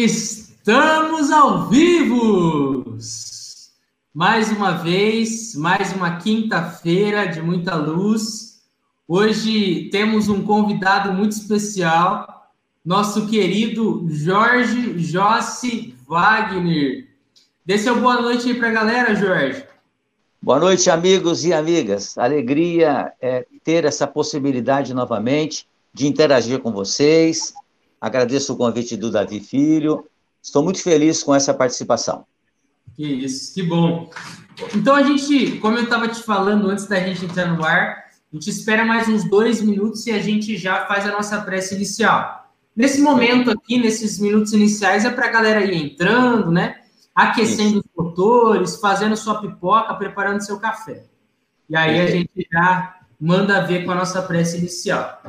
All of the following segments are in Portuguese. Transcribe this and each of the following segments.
Estamos ao vivo! Mais uma vez, mais uma quinta-feira de muita luz. Hoje temos um convidado muito especial, nosso querido Jorge Jossi Wagner. Dê seu boa noite aí para a galera, Jorge. Boa noite, amigos e amigas. Alegria é ter essa possibilidade novamente de interagir com vocês. Agradeço o convite do Davi Filho. Estou muito feliz com essa participação. Que isso, que bom. Então a gente, como eu estava te falando antes da gente entrar no ar, a gente espera mais uns dois minutos e a gente já faz a nossa prece inicial. Nesse momento aqui, nesses minutos iniciais, é para a galera ir entrando, né? aquecendo Isso. os motores, fazendo sua pipoca, preparando seu café. E aí a gente já manda ver com a nossa prece inicial.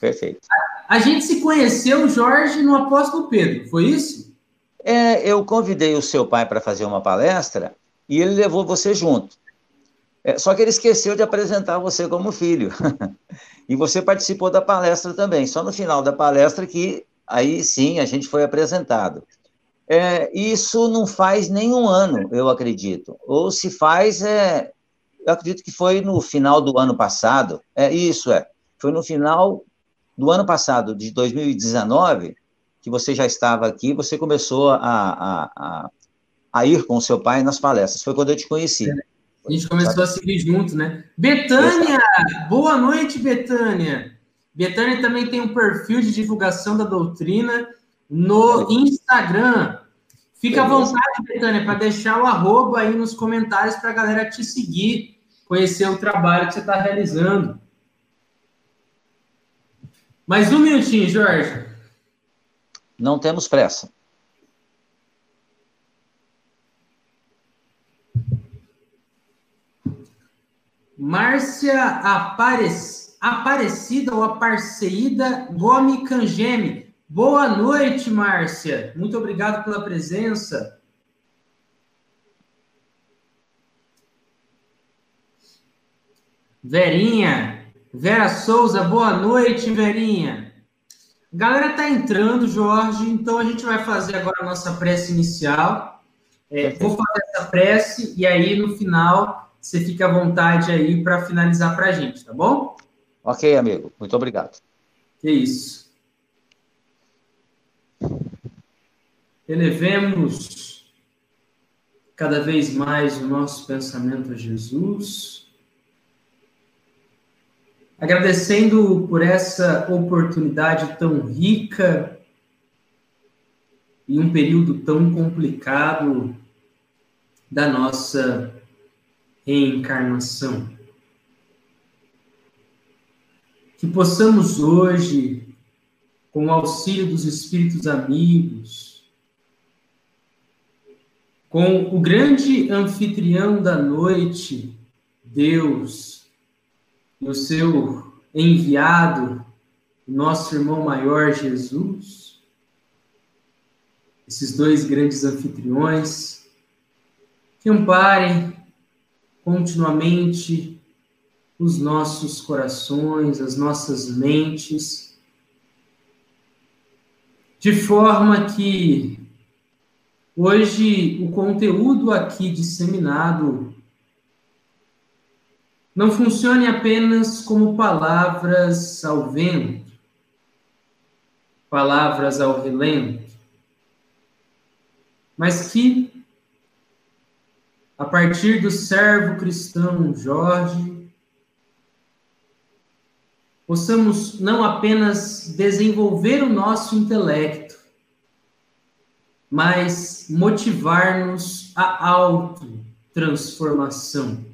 Perfeito. A, a gente se conheceu, Jorge, no Apóstolo Pedro, foi isso? É, eu convidei o seu pai para fazer uma palestra e ele levou você junto. É, só que ele esqueceu de apresentar você como filho. e você participou da palestra também. Só no final da palestra que aí sim a gente foi apresentado. É, isso não faz nenhum ano, eu acredito. Ou se faz, é, eu acredito que foi no final do ano passado. É isso, é. Foi no final do ano passado, de 2019, que você já estava aqui, você começou a, a, a, a ir com o seu pai nas palestras. Foi quando eu te conheci. A gente começou a seguir junto, né? Betânia! Boa noite, Betânia! Betânia também tem um perfil de divulgação da doutrina no Instagram. Fica à vontade, Betânia, para deixar o arroba aí nos comentários para a galera te seguir, conhecer o trabalho que você está realizando. Mais um minutinho, Jorge. Não temos pressa. Márcia Aparec... Aparecida ou Aparecida Gomes Cangeme. Boa noite, Márcia. Muito obrigado pela presença. Verinha, Vera Souza, boa noite, Verinha. A galera tá entrando, Jorge, então a gente vai fazer agora a nossa prece inicial. É, vou fazer essa prece e aí no final você fica à vontade aí para finalizar para a gente, tá bom? Ok, amigo. Muito obrigado. Que isso. Elevemos cada vez mais o nosso pensamento a Jesus, agradecendo por essa oportunidade tão rica e um período tão complicado da nossa reencarnação. Que possamos hoje, com o auxílio dos Espíritos amigos, com o grande anfitrião da noite, Deus, e o seu enviado, nosso irmão maior Jesus, esses dois grandes anfitriões, que amparem continuamente os nossos corações, as nossas mentes, de forma que Hoje, o conteúdo aqui disseminado não funcione apenas como palavras ao vento, palavras ao relento, mas que, a partir do servo cristão Jorge, possamos não apenas desenvolver o nosso intelecto, mas motivar-nos à autotransformação.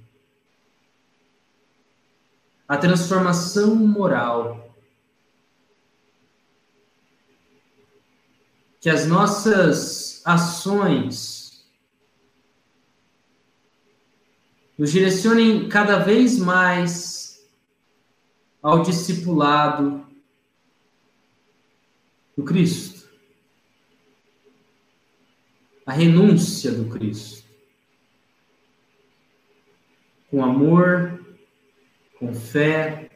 A transformação moral. Que as nossas ações nos direcionem cada vez mais ao discipulado do Cristo a renúncia do Cristo. Com amor, com fé,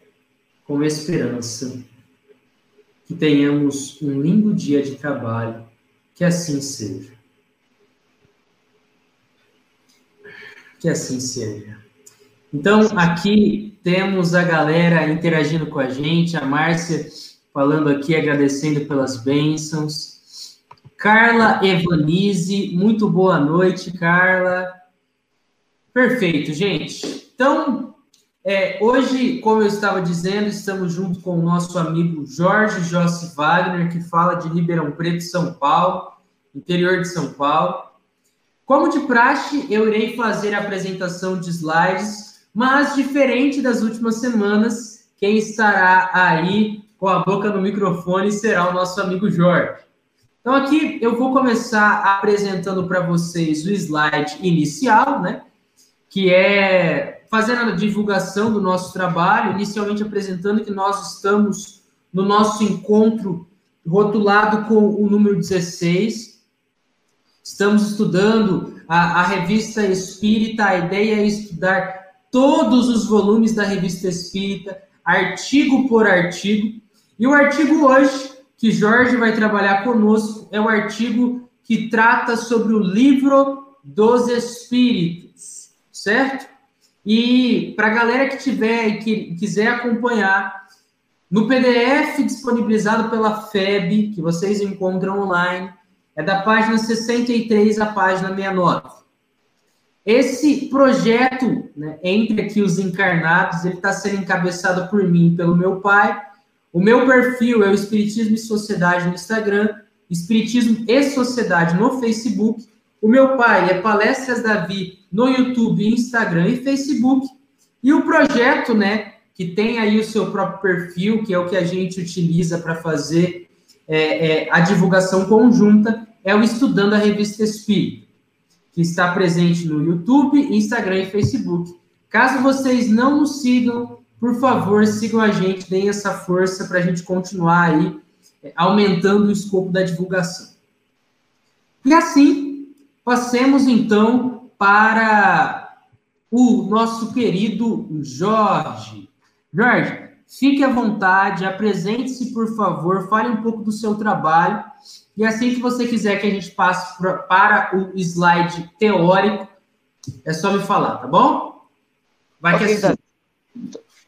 com esperança. Que tenhamos um lindo dia de trabalho Que assim seja. Que assim seja. Então, aqui temos a galera interagindo com a gente, a Márcia falando aqui, agradecendo pelas bênçãos. Carla Evanise, muito boa noite, Carla. Perfeito, gente. Então, é, hoje, como eu estava dizendo, estamos junto com o nosso amigo Jorge Jossi Wagner, que fala de Ribeirão Preto, São Paulo, interior de São Paulo. Como de praxe, eu irei fazer a apresentação de slides, mas diferente das últimas semanas, quem estará aí com a boca no microfone será o nosso amigo Jorge. Então aqui eu vou começar apresentando para vocês o slide inicial, né? Que é fazendo a divulgação do nosso trabalho, inicialmente apresentando que nós estamos no nosso encontro rotulado com o número 16, Estamos estudando a, a revista Espírita. A ideia é estudar todos os volumes da revista Espírita, artigo por artigo. E o artigo hoje, que Jorge vai trabalhar conosco, é o artigo que trata sobre o livro dos Espíritos, certo? E para a galera que tiver e que quiser acompanhar, no PDF disponibilizado pela FEB, que vocês encontram online, é da página 63 à página 69. Esse projeto, né, entre aqui os encarnados, ele está sendo encabeçado por mim e pelo meu pai. O meu perfil é o Espiritismo e Sociedade no Instagram, Espiritismo e Sociedade no Facebook. O meu pai é Palestras Davi no YouTube, Instagram e Facebook. E o projeto, né, que tem aí o seu próprio perfil, que é o que a gente utiliza para fazer é, é, a divulgação conjunta, é o Estudando a Revista Espírita, que está presente no YouTube, Instagram e Facebook. Caso vocês não nos sigam, por favor, sigam a gente, deem essa força para a gente continuar aí é, aumentando o escopo da divulgação. E assim, passemos então para o nosso querido Jorge. Jorge, Fique à vontade, apresente-se, por favor, fale um pouco do seu trabalho. E assim que você quiser que a gente passe para o slide teórico, é só me falar, tá bom? Vai okay, que é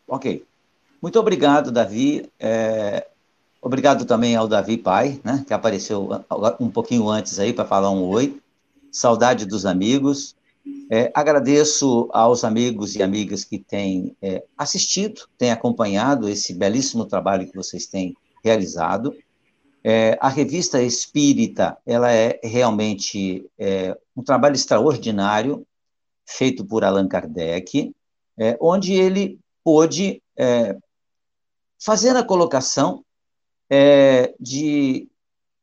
Ok. Muito obrigado, Davi. É... Obrigado também ao Davi Pai, né, que apareceu um pouquinho antes aí para falar um oi. Saudade dos amigos. É, agradeço aos amigos e amigas que têm é, assistido, têm acompanhado esse belíssimo trabalho que vocês têm realizado. É, a revista Espírita, ela é realmente é, um trabalho extraordinário, feito por Allan Kardec, é, onde ele pôde é, fazer a colocação de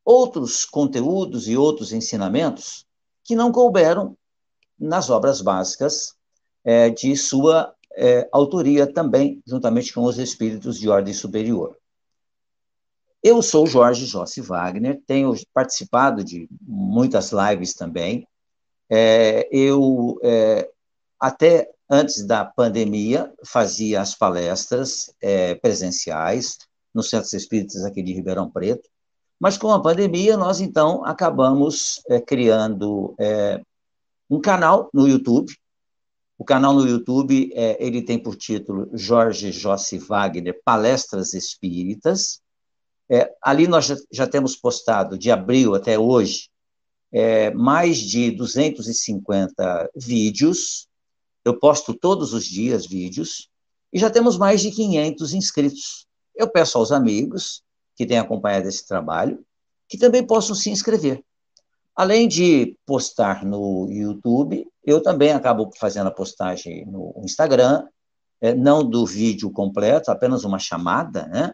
outros conteúdos e outros ensinamentos que não couberam nas obras básicas é, de sua é, autoria também, juntamente com os espíritos de ordem superior. Eu sou Jorge Jossi Wagner, tenho participado de muitas lives também. É, eu, é, até antes da pandemia, fazia as palestras é, presenciais nos centros espíritas aqui de Ribeirão Preto, mas com a pandemia, nós então acabamos é, criando é, um canal no YouTube. O canal no YouTube é, ele tem por título Jorge Jossi Wagner Palestras Espíritas. É, ali nós já, já, temos postado, de abril até hoje, é, mais de 250 vídeos. Eu posto todos os dias vídeos e já temos mais de 500 inscritos. Eu peço aos amigos que têm acompanhado esse trabalho que também possam se inscrever. Além de postar no YouTube, eu também acabo fazendo a postagem no Instagram, é, não do vídeo completo, apenas uma chamada, né?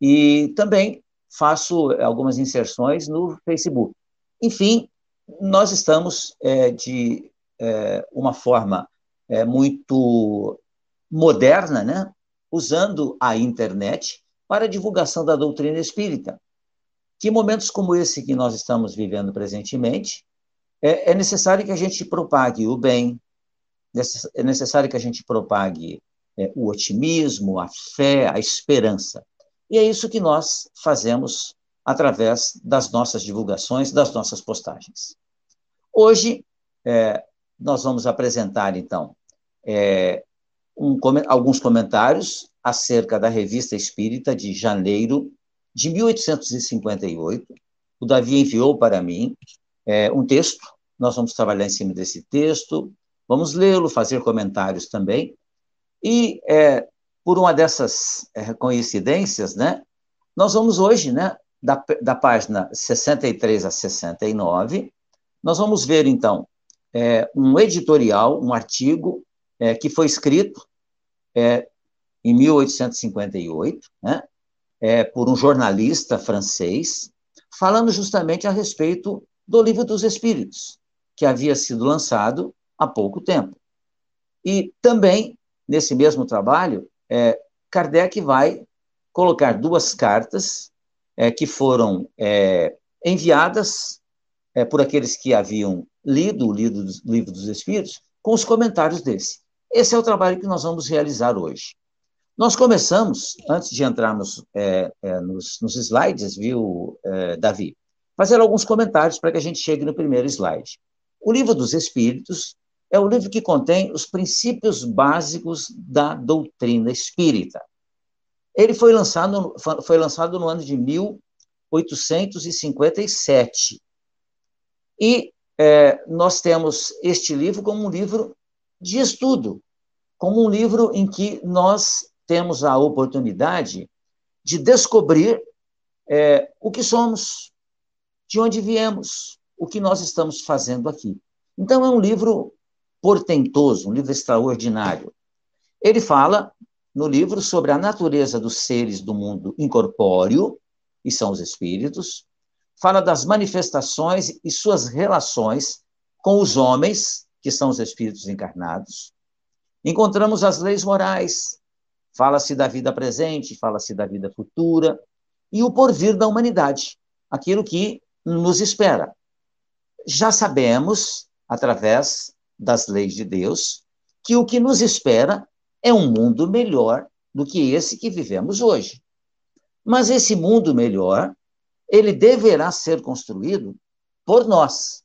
E também faço algumas inserções no Facebook. Enfim, nós estamos é, de é, uma forma é, muito moderna, né? Usando a internet para a divulgação da doutrina espírita que momentos como esse que nós estamos vivendo presentemente, é, é necessário que a gente propague o bem, é necessário que a gente propague é, o otimismo, a fé, a esperança. E é isso que nós fazemos através das nossas divulgações, das nossas postagens. Hoje, é, nós vamos apresentar, então, é, um, alguns comentários acerca da Revista Espírita de janeiro de 1858. O Davi enviou para mim é, um texto, nós vamos trabalhar em cima desse texto, vamos lê-lo, fazer comentários também, e é, por uma dessas é, coincidências, né, nós vamos hoje, né, da, da página 63 a 69, nós vamos ver, então, é, um editorial, um artigo é, que foi escrito é, em 1858, né, é, por um jornalista francês, falando justamente a respeito do Livro dos Espíritos, que havia sido lançado há pouco tempo. E também, nesse mesmo trabalho, é, Kardec vai colocar duas cartas é, que foram é, enviadas é, por aqueles que haviam lido o livro, dos Espíritos, com os comentários desse. Esse é o trabalho que nós vamos realizar hoje. Nós começamos, antes de entrarmos é, é, nos, nos, slides, viu, é, Davi, fazer alguns comentários para que a gente chegue no primeiro slide. O Livro dos Espíritos é o livro que contém os princípios básicos da doutrina espírita. Ele foi lançado, foi lançado no ano de 1857. E é, nós temos este livro como um livro de estudo, como um livro em que nós temos a oportunidade de descobrir é, o que somos, de onde viemos, o que nós estamos fazendo aqui. Então, é um livro portentoso, um livro extraordinário. Ele fala no livro sobre a natureza dos seres do mundo incorpóreo, e são os espíritos, fala das manifestações e suas relações com os homens, que são os espíritos encarnados. Encontramos as leis morais, fala-se da vida presente, fala-se da vida futura, e o porvir da humanidade, aquilo que nos espera. Já sabemos, através das leis de Deus, que o que nos espera é um mundo melhor do que esse que vivemos hoje. Mas esse mundo melhor, ele deverá ser construído por nós.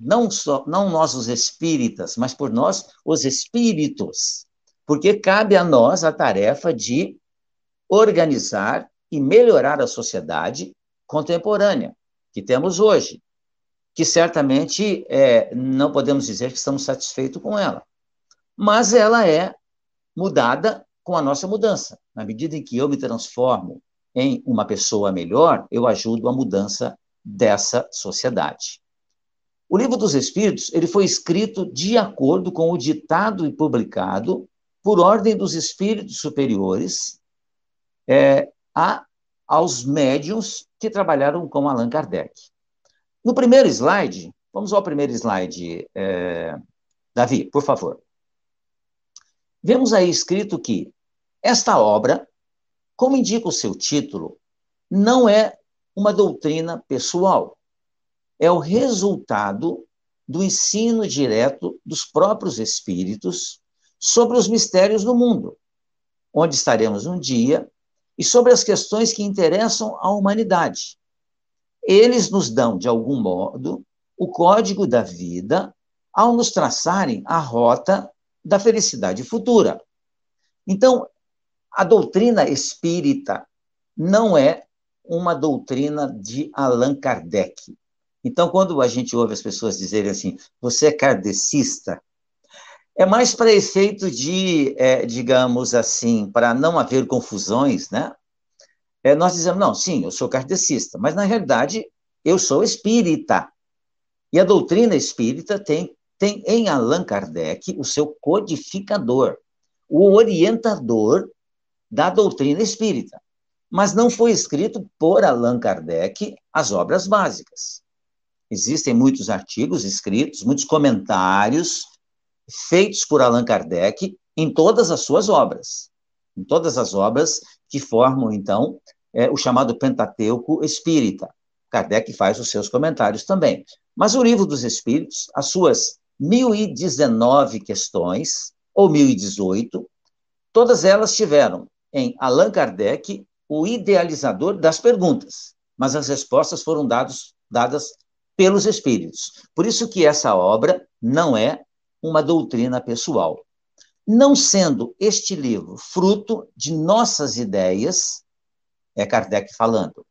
Não só não nós os espíritas, mas por nós os espíritos. Porque cabe a nós a tarefa de organizar e melhorar a sociedade contemporânea que temos hoje, que certamente é, não podemos dizer que estamos satisfeitos com ela, mas ela é mudada com a nossa mudança. Na medida em que eu me transformo em uma pessoa melhor, eu ajudo a mudança dessa sociedade. O Livro dos Espíritos ele foi escrito de acordo com o ditado e publicado por ordem dos espíritos superiores é, a, aos médiums que trabalharam com Allan Kardec. No primeiro slide, vamos ao primeiro slide, é, Davi, por favor. Vemos aí escrito que esta obra, como indica o seu título, não é uma doutrina pessoal. É o resultado do ensino direto dos próprios espíritos sobre os mistérios do mundo, onde estaremos um dia, e sobre as questões que interessam à humanidade. Eles nos dão, de algum modo, o código da vida ao nos traçarem a rota da felicidade futura. Então, a doutrina espírita não é uma doutrina de Allan Kardec. Então, quando a gente ouve as pessoas dizerem assim, você é kardecista, é mais para efeito de, é, digamos assim, para não haver confusões, né? É, nós dizemos, não, sim, eu sou kardecista, mas na realidade eu sou espírita. E a doutrina espírita tem tem em Allan Kardec o seu codificador, o orientador da doutrina espírita. Mas não foi escrito por Allan Kardec as obras básicas. Existem muitos artigos escritos, muitos comentários feitos por Allan Kardec em todas as suas obras, em todas as obras que formam, então, é, o chamado Pentateuco Espírita. Kardec faz os seus comentários também. Mas o Livro dos Espíritos, as suas 1019 questões, ou 1018, todas elas tiveram em Allan Kardec o idealizador das perguntas. mas as respostas foram dados, dadas pelos espíritos. Por isso que essa obra não é uma doutrina pessoal. Não sendo este livro fruto de nossas ideias, é Kardec falando,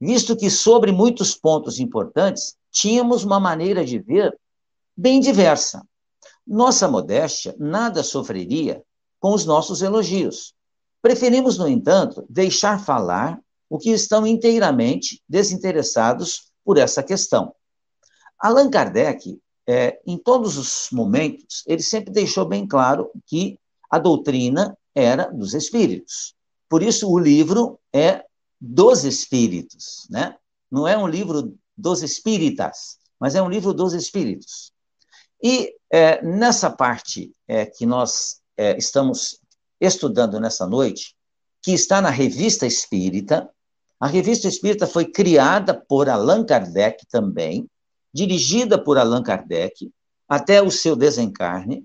visto que sobre muitos pontos importantes tínhamos uma maneira de ver bem diversa. Nossa modéstia nada sofreria com os nossos elogios. Preferimos, no entanto, deixar falar o que estão inteiramente desinteressados por essa questão. Allan Kardec, é, em todos os momentos, ele sempre deixou bem claro que a doutrina era dos espíritos. Por isso, o livro é dos espíritos, né? Não é um livro dos espíritas, mas é um livro dos espíritos. E é, nessa parte é, que nós é, estamos estudando nessa noite, que está na Revista Espírita, a Revista Espírita foi criada por Allan Kardec também, dirigida por Allan Kardec, até o seu desencarne,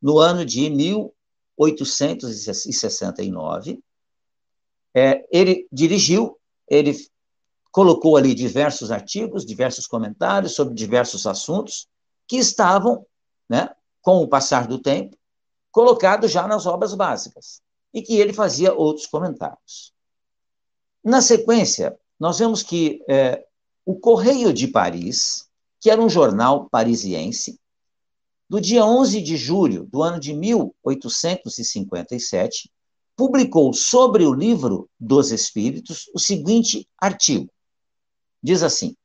no ano de 1869. É, ele dirigiu, ele colocou ali diversos artigos, diversos comentários sobre diversos assuntos que estavam, né, com o passar do tempo, colocados já nas obras básicas, e que ele fazia outros comentários. Na sequência, nós vemos que é, o Correio de Paris, que era um jornal parisiense, do dia 11 de julho do ano de 1857, publicou sobre o livro dos Espíritos o seguinte artigo. Diz assim: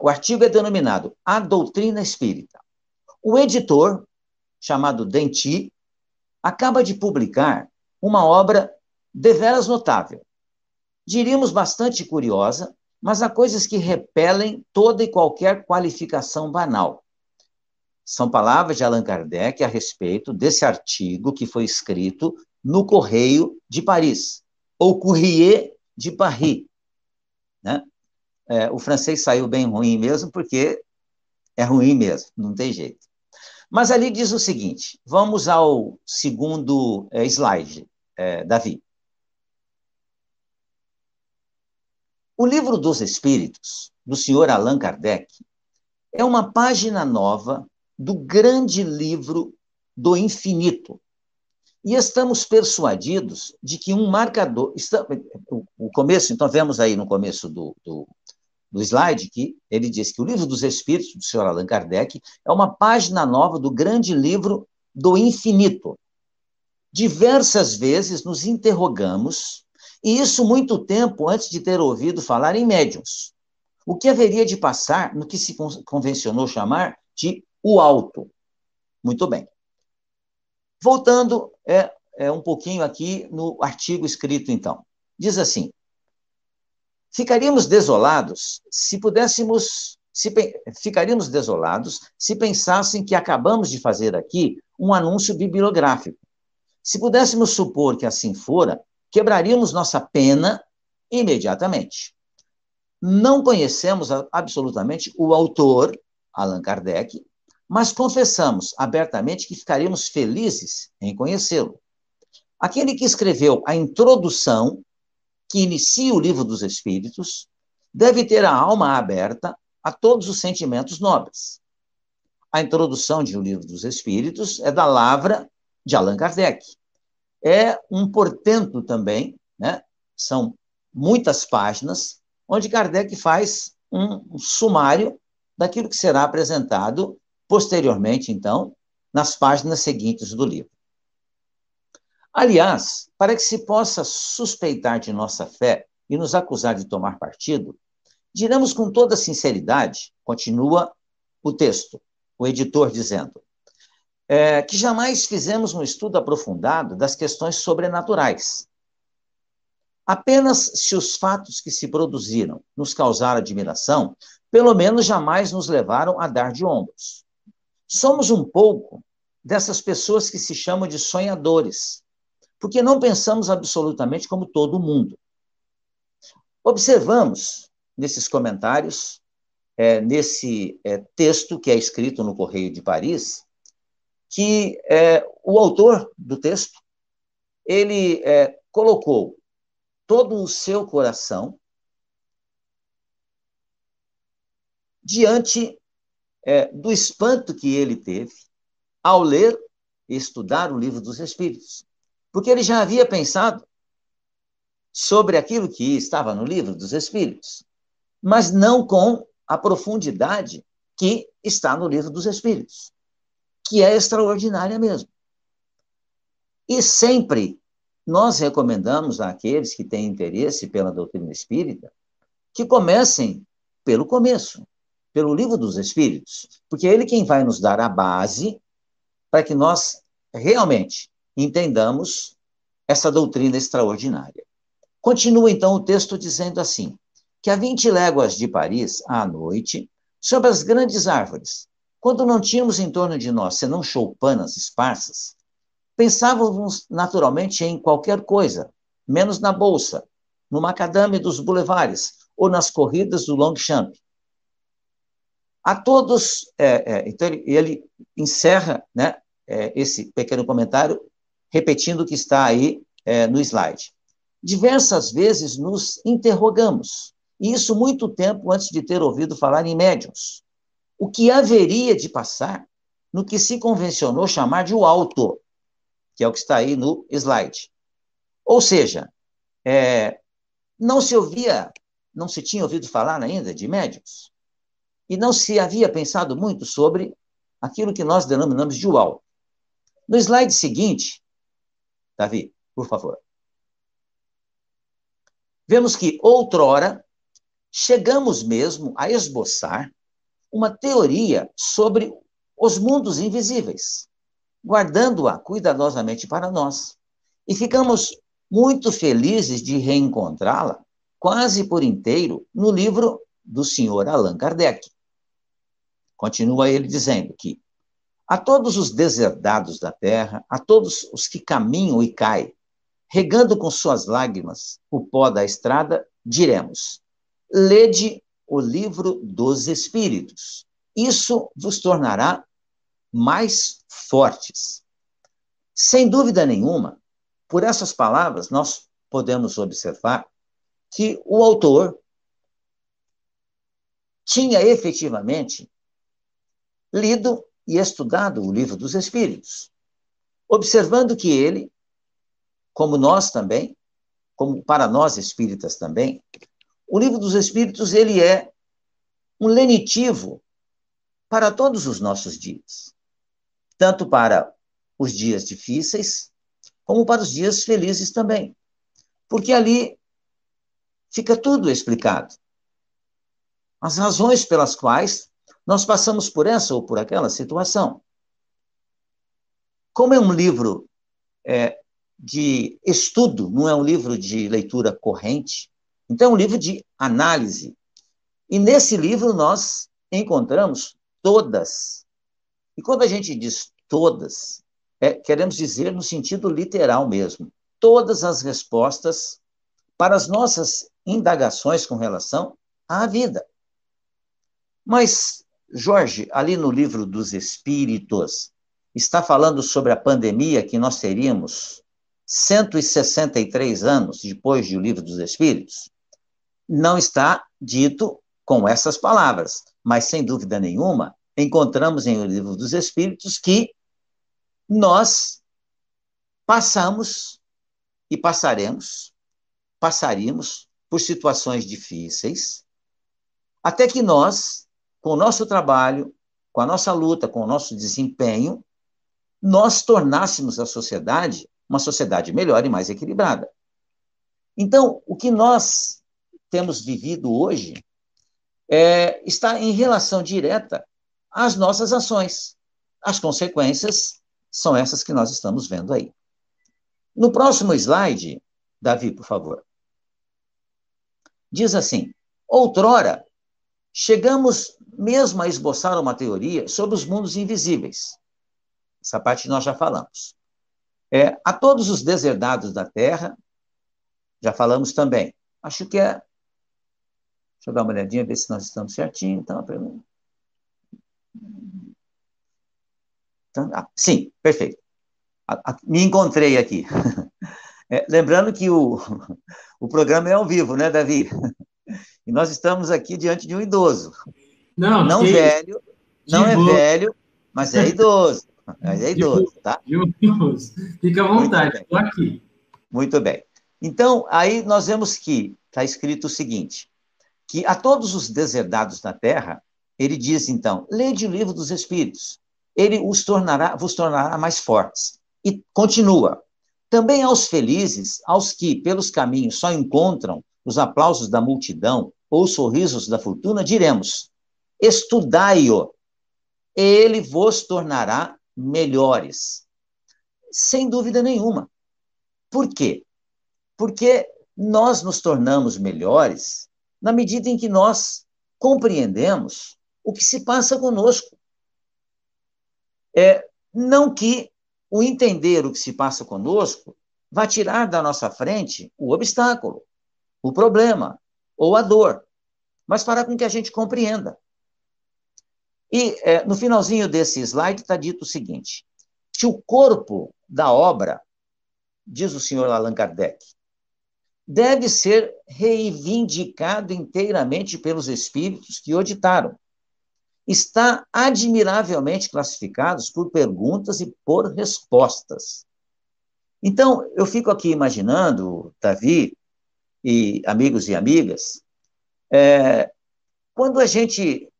o artigo é denominado A Doutrina Espírita. O editor, chamado Denti, acaba de publicar uma obra deveras notável. Diríamos bastante curiosa, mas há coisas que repelem toda e qualquer qualificação banal. São palavras de Allan Kardec a respeito desse artigo que foi escrito no Correio de Paris, ou Courrier de Paris. Né? É, o francês saiu bem ruim mesmo, porque é ruim mesmo, não tem jeito. Mas ali diz o seguinte: vamos ao segundo é, slide, é, Davi. O livro dos Espíritos, do senhor Allan Kardec, é uma página nova do grande livro do infinito. E estamos persuadidos de que um marcador. O começo, então, vemos aí no começo do, do, do slide que ele diz que o livro dos Espíritos, do senhor Allan Kardec, é uma página nova do grande livro do infinito. Diversas vezes nos interrogamos, e isso muito tempo antes de ter ouvido falar em médiums. O que haveria de passar no que se convencionou chamar de o alto. Muito bem. Voltando é, é um pouquinho aqui no artigo escrito, então. Diz assim: Ficaríamos desolados se pudéssemos, se, ficaríamos desolados se pensassem que acabamos de fazer aqui um anúncio bibliográfico. Se pudéssemos supor que assim fora, quebraríamos nossa pena imediatamente. Não conhecemos absolutamente o autor, Allan Kardec, mas confessamos abertamente que ficaríamos felizes em conhecê-lo. Aquele que escreveu a introdução que inicia o livro dos Espíritos deve ter a alma aberta a todos os sentimentos nobres. A introdução de O Livro dos Espíritos é da lavra de Allan Kardec. É um portento também, né? são muitas páginas, onde Kardec faz um, um sumário daquilo que será apresentado posteriormente, então, nas páginas seguintes do livro. Aliás, para que se possa suspeitar de nossa fé e nos acusar de tomar partido, diremos com toda sinceridade, continua o texto, o editor dizendo, é, que jamais fizemos um estudo aprofundado das questões sobrenaturais. Apenas se os fatos que se produziram nos causaram admiração, pelo menos jamais nos levaram a dar de ombros. Somos um pouco dessas pessoas que se chamam de sonhadores, porque não pensamos absolutamente como todo mundo. Observamos nesses comentários, é, nesse é, texto que é escrito no Correio de Paris, que é, o autor do texto ele é, colocou todo o seu coração diante é, do espanto que ele teve ao ler e estudar o livro dos Espíritos. Porque ele já havia pensado sobre aquilo que estava no livro dos Espíritos, mas não com a profundidade que está no livro dos Espíritos, que é extraordinária mesmo. E sempre nós recomendamos àqueles que têm interesse pela doutrina espírita que comecem pelo começo, pelo livro dos Espíritos, porque é ele quem vai nos dar a base para que nós realmente entendamos essa doutrina extraordinária. Continua então o texto dizendo assim: que a 20 léguas de Paris, à noite, sob as grandes árvores, quando não tínhamos em torno de nós senão choupanas esparsas, pensávamos naturalmente em qualquer coisa, menos na bolsa, no macadame dos bulevares ou nas corridas do Longchamp. A todos, é, é, então ele, ele, encerra né, é, esse pequeno comentário repetindo o que está aí é, no slide. Diversas vezes nos interrogamos, e isso muito tempo antes de ter ouvido falar em médiums. O que haveria de passar no que se convencionou chamar de o alto, que é o que está aí no slide. Ou seja, é, não se ouvia, não se tinha ouvido falar ainda de médiums, e não se havia pensado muito sobre aquilo que nós denominamos de UAU. No slide seguinte, Davi, por favor. Vemos que outrora chegamos mesmo a esboçar uma teoria sobre os mundos invisíveis, guardando-a cuidadosamente para nós. E ficamos muito felizes de reencontrá-la, quase por inteiro, no livro do senhor Allan Kardec. Continua ele dizendo que a todos os deserdados da terra, a todos os que caminham e caem, regando com suas lágrimas o pó da estrada, diremos: lede o livro dos Espíritos. Isso vos tornará mais fortes. Sem dúvida nenhuma, por essas palavras, nós podemos observar que o autor tinha efetivamente lido e estudado o livro dos Espíritos, observando que ele, como nós também, como para nós espíritas também, o livro dos Espíritos ele é um lenitivo para todos os nossos dias, tanto para os dias difíceis, como para os dias felizes também, porque ali fica tudo explicado. As razões pelas quais nós passamos por essa ou por aquela situação. Como é um livro é, de estudo, não é um livro de leitura corrente, então, é um livro de análise. E nesse livro nós encontramos todas. E quando a gente diz todas, é, queremos dizer no sentido literal mesmo, todas as respostas para as nossas indagações com relação à vida. Mas, Jorge, ali no livro dos Espíritos, está falando sobre a pandemia que nós teríamos 163 anos depois do livro dos Espíritos? Não está dito com essas palavras, mas sem dúvida nenhuma, encontramos em O Livro dos Espíritos que nós passamos e passaremos, passaríamos por situações difíceis, até que nós, com o nosso trabalho, com a nossa luta, com o nosso desempenho, nós tornássemos a sociedade uma sociedade melhor e mais equilibrada. Então, o que nós temos vivido hoje é, está em relação direta às nossas ações. As consequências são essas que nós estamos vendo aí. No próximo slide, Davi, por favor. Diz assim: outrora, chegamos mesmo a esboçar uma teoria sobre os mundos invisíveis. Essa parte nós já falamos. É, a todos os deserdados da Terra, já falamos também. Acho que é Deixa eu dar uma olhadinha, ver se nós estamos certinho. Então, então ah, sim, perfeito. A, a, me encontrei aqui. É, lembrando que o, o programa é ao vivo, né, Davi? E nós estamos aqui diante de um idoso. Não, não que... velho, não é velho, mas é idoso. Mas é idoso, tá? Idoso. Fica à vontade, estou aqui. Muito bem. Então, aí nós vemos que está escrito o seguinte: que a todos os deserdados na terra, ele diz então: lede o livro dos Espíritos, ele os tornará, vos tornará mais fortes. E continua: também aos felizes, aos que pelos caminhos só encontram os aplausos da multidão ou os sorrisos da fortuna, diremos: estudai-o, ele vos tornará melhores. Sem dúvida nenhuma. Por quê? Porque nós nos tornamos melhores na medida em que nós compreendemos o que se passa conosco. É, não que o entender o que se passa conosco vá tirar da nossa frente o obstáculo, o problema ou a dor, mas fará com que a gente compreenda. E é, no finalzinho desse slide está dito o seguinte: que o corpo da obra, diz o senhor Allan Kardec, deve ser reivindicado inteiramente pelos espíritos que o ditaram. Está admiravelmente classificados por perguntas e por respostas. Então, eu fico aqui imaginando, Davi e amigos e amigas, é, quando a gente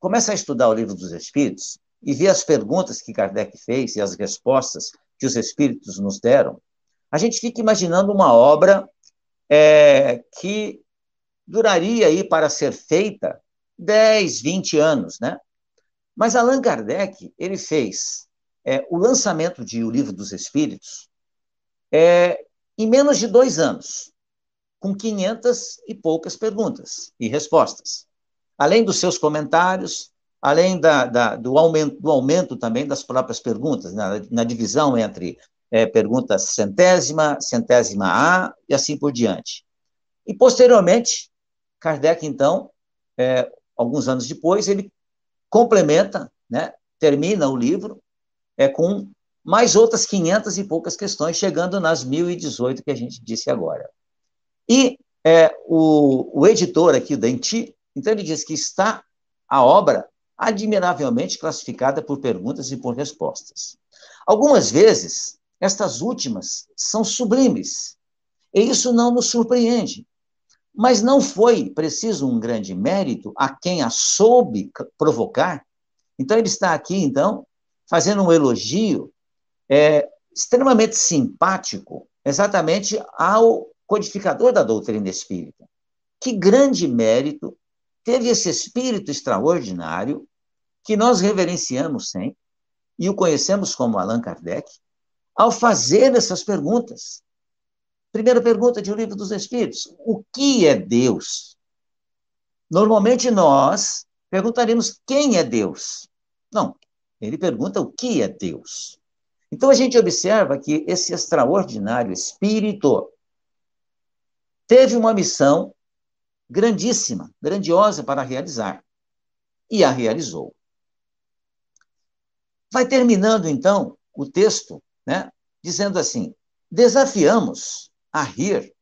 começa a estudar o livro dos Espíritos e vê as perguntas que Kardec fez e as respostas que os Espíritos nos deram, a gente fica imaginando uma obra é, que duraria aí para ser feita 10, 20 anos, né? Mas Allan Kardec, ele fez é, o lançamento de O Livro dos Espíritos é, em menos de dois anos, com 500 e poucas perguntas e respostas. Além dos seus comentários, além da, da, do, aumento, do aumento também das próprias perguntas, na, na divisão entre é, pergunta centésima, centésima A e assim por diante. E, posteriormente, Kardec, então, é, alguns anos depois, ele complementa, né, termina o livro é, com mais outras 500 e poucas questões, chegando nas 1018 que a gente disse agora. E é, o, o editor aqui, o Denti, então ele diz que está a obra admiravelmente classificada por perguntas e por respostas. Algumas vezes, estas últimas são sublimes. E isso não nos surpreende. Mas não foi preciso um grande mérito a quem a soube provocar. Então, ele está aqui, então, fazendo um elogio é, extremamente simpático, exatamente ao codificador da doutrina espírita. Que grande mérito teve esse espírito extraordinário que nós reverenciamos sempre e o conhecemos como Allan Kardec, ao fazer essas perguntas. Primeira pergunta de O Livro dos Espíritos: o que é Deus? Normalmente nós perguntaríamos quem é Deus. Não, ele pergunta o que é Deus. Então a gente observa que esse extraordinário espírito teve uma missão grandíssima, grandiosa para realizar. E a realizou. Vai terminando, então, o texto né? dizendo assim: desafiamos a rir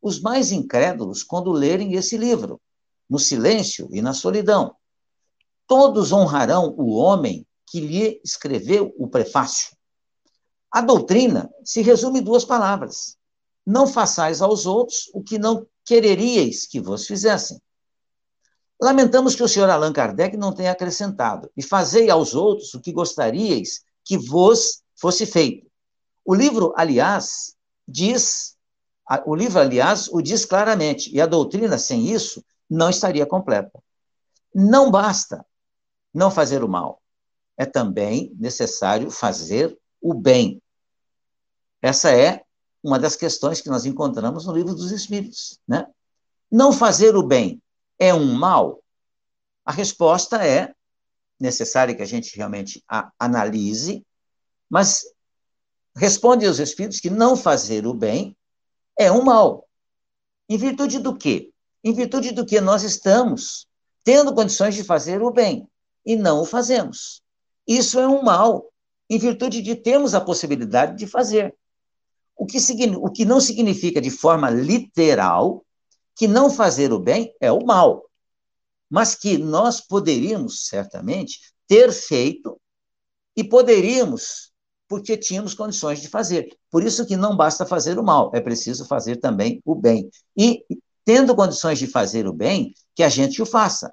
os mais incrédulos quando lerem esse livro, no silêncio e na solidão. Todos honrarão o homem que lhe escreveu o prefácio. A doutrina se resume em duas palavras: não façais aos outros o que não quereríeis que vos fizessem. Lamentamos que o senhor Allan Kardec não tenha acrescentado, e fazei aos outros o que gostaríeis que vos fosse feito. O livro, aliás, diz, o livro, aliás, o diz claramente, e a doutrina sem isso não estaria completa. Não basta não fazer o mal, é também necessário fazer o bem. Essa é uma das questões que nós encontramos no livro dos Espíritos, né? Não fazer o bem é um mal? A resposta é necessária que a gente realmente a analise mas responde aos espíritos que não fazer o bem é um mal. Em virtude do quê? Em virtude do que nós estamos tendo condições de fazer o bem e não o fazemos. Isso é um mal, em virtude de termos a possibilidade de fazer. O que, o que não significa de forma literal que não fazer o bem é o mal. mas que nós poderíamos, certamente, ter feito e poderíamos, porque tínhamos condições de fazer. Por isso que não basta fazer o mal, é preciso fazer também o bem. E, tendo condições de fazer o bem, que a gente o faça.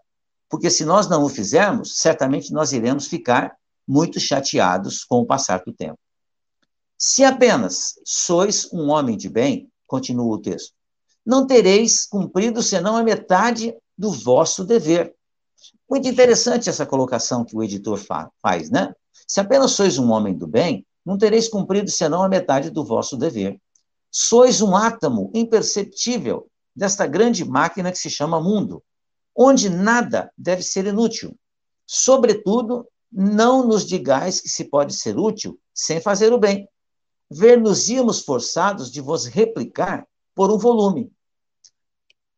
Porque se nós não o fizermos, certamente nós iremos ficar muito chateados com o passar do tempo. Se apenas sois um homem de bem, continua o texto, não tereis cumprido senão a metade do vosso dever. Muito interessante essa colocação que o editor fa faz, né? Se apenas sois um homem do bem, não tereis cumprido senão a metade do vosso dever. Sois um átomo imperceptível desta grande máquina que se chama mundo, onde nada deve ser inútil. Sobretudo, não nos digais que se pode ser útil sem fazer o bem. Ver-nos-íamos forçados de vos replicar por um volume.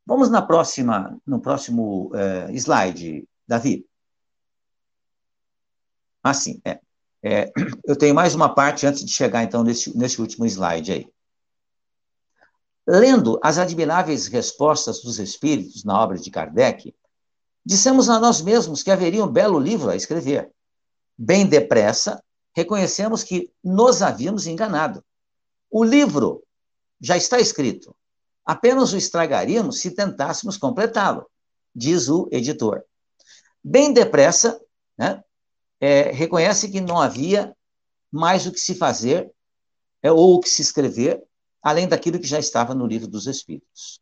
Vamos na próxima, no próximo uh, slide, Davi. Assim, é, é, eu tenho mais uma parte antes de chegar, então, nesse, nesse último slide aí. Lendo as admiráveis respostas dos espíritos na obra de Kardec, dissemos a nós mesmos que haveria um belo livro a escrever. Bem depressa, reconhecemos que nos havíamos enganado. O livro já está escrito, apenas o estragaríamos se tentássemos completá-lo, diz o editor. Bem depressa, né, é, reconhece que não havia mais o que se fazer é, ou o que se escrever, além daquilo que já estava no livro dos Espíritos.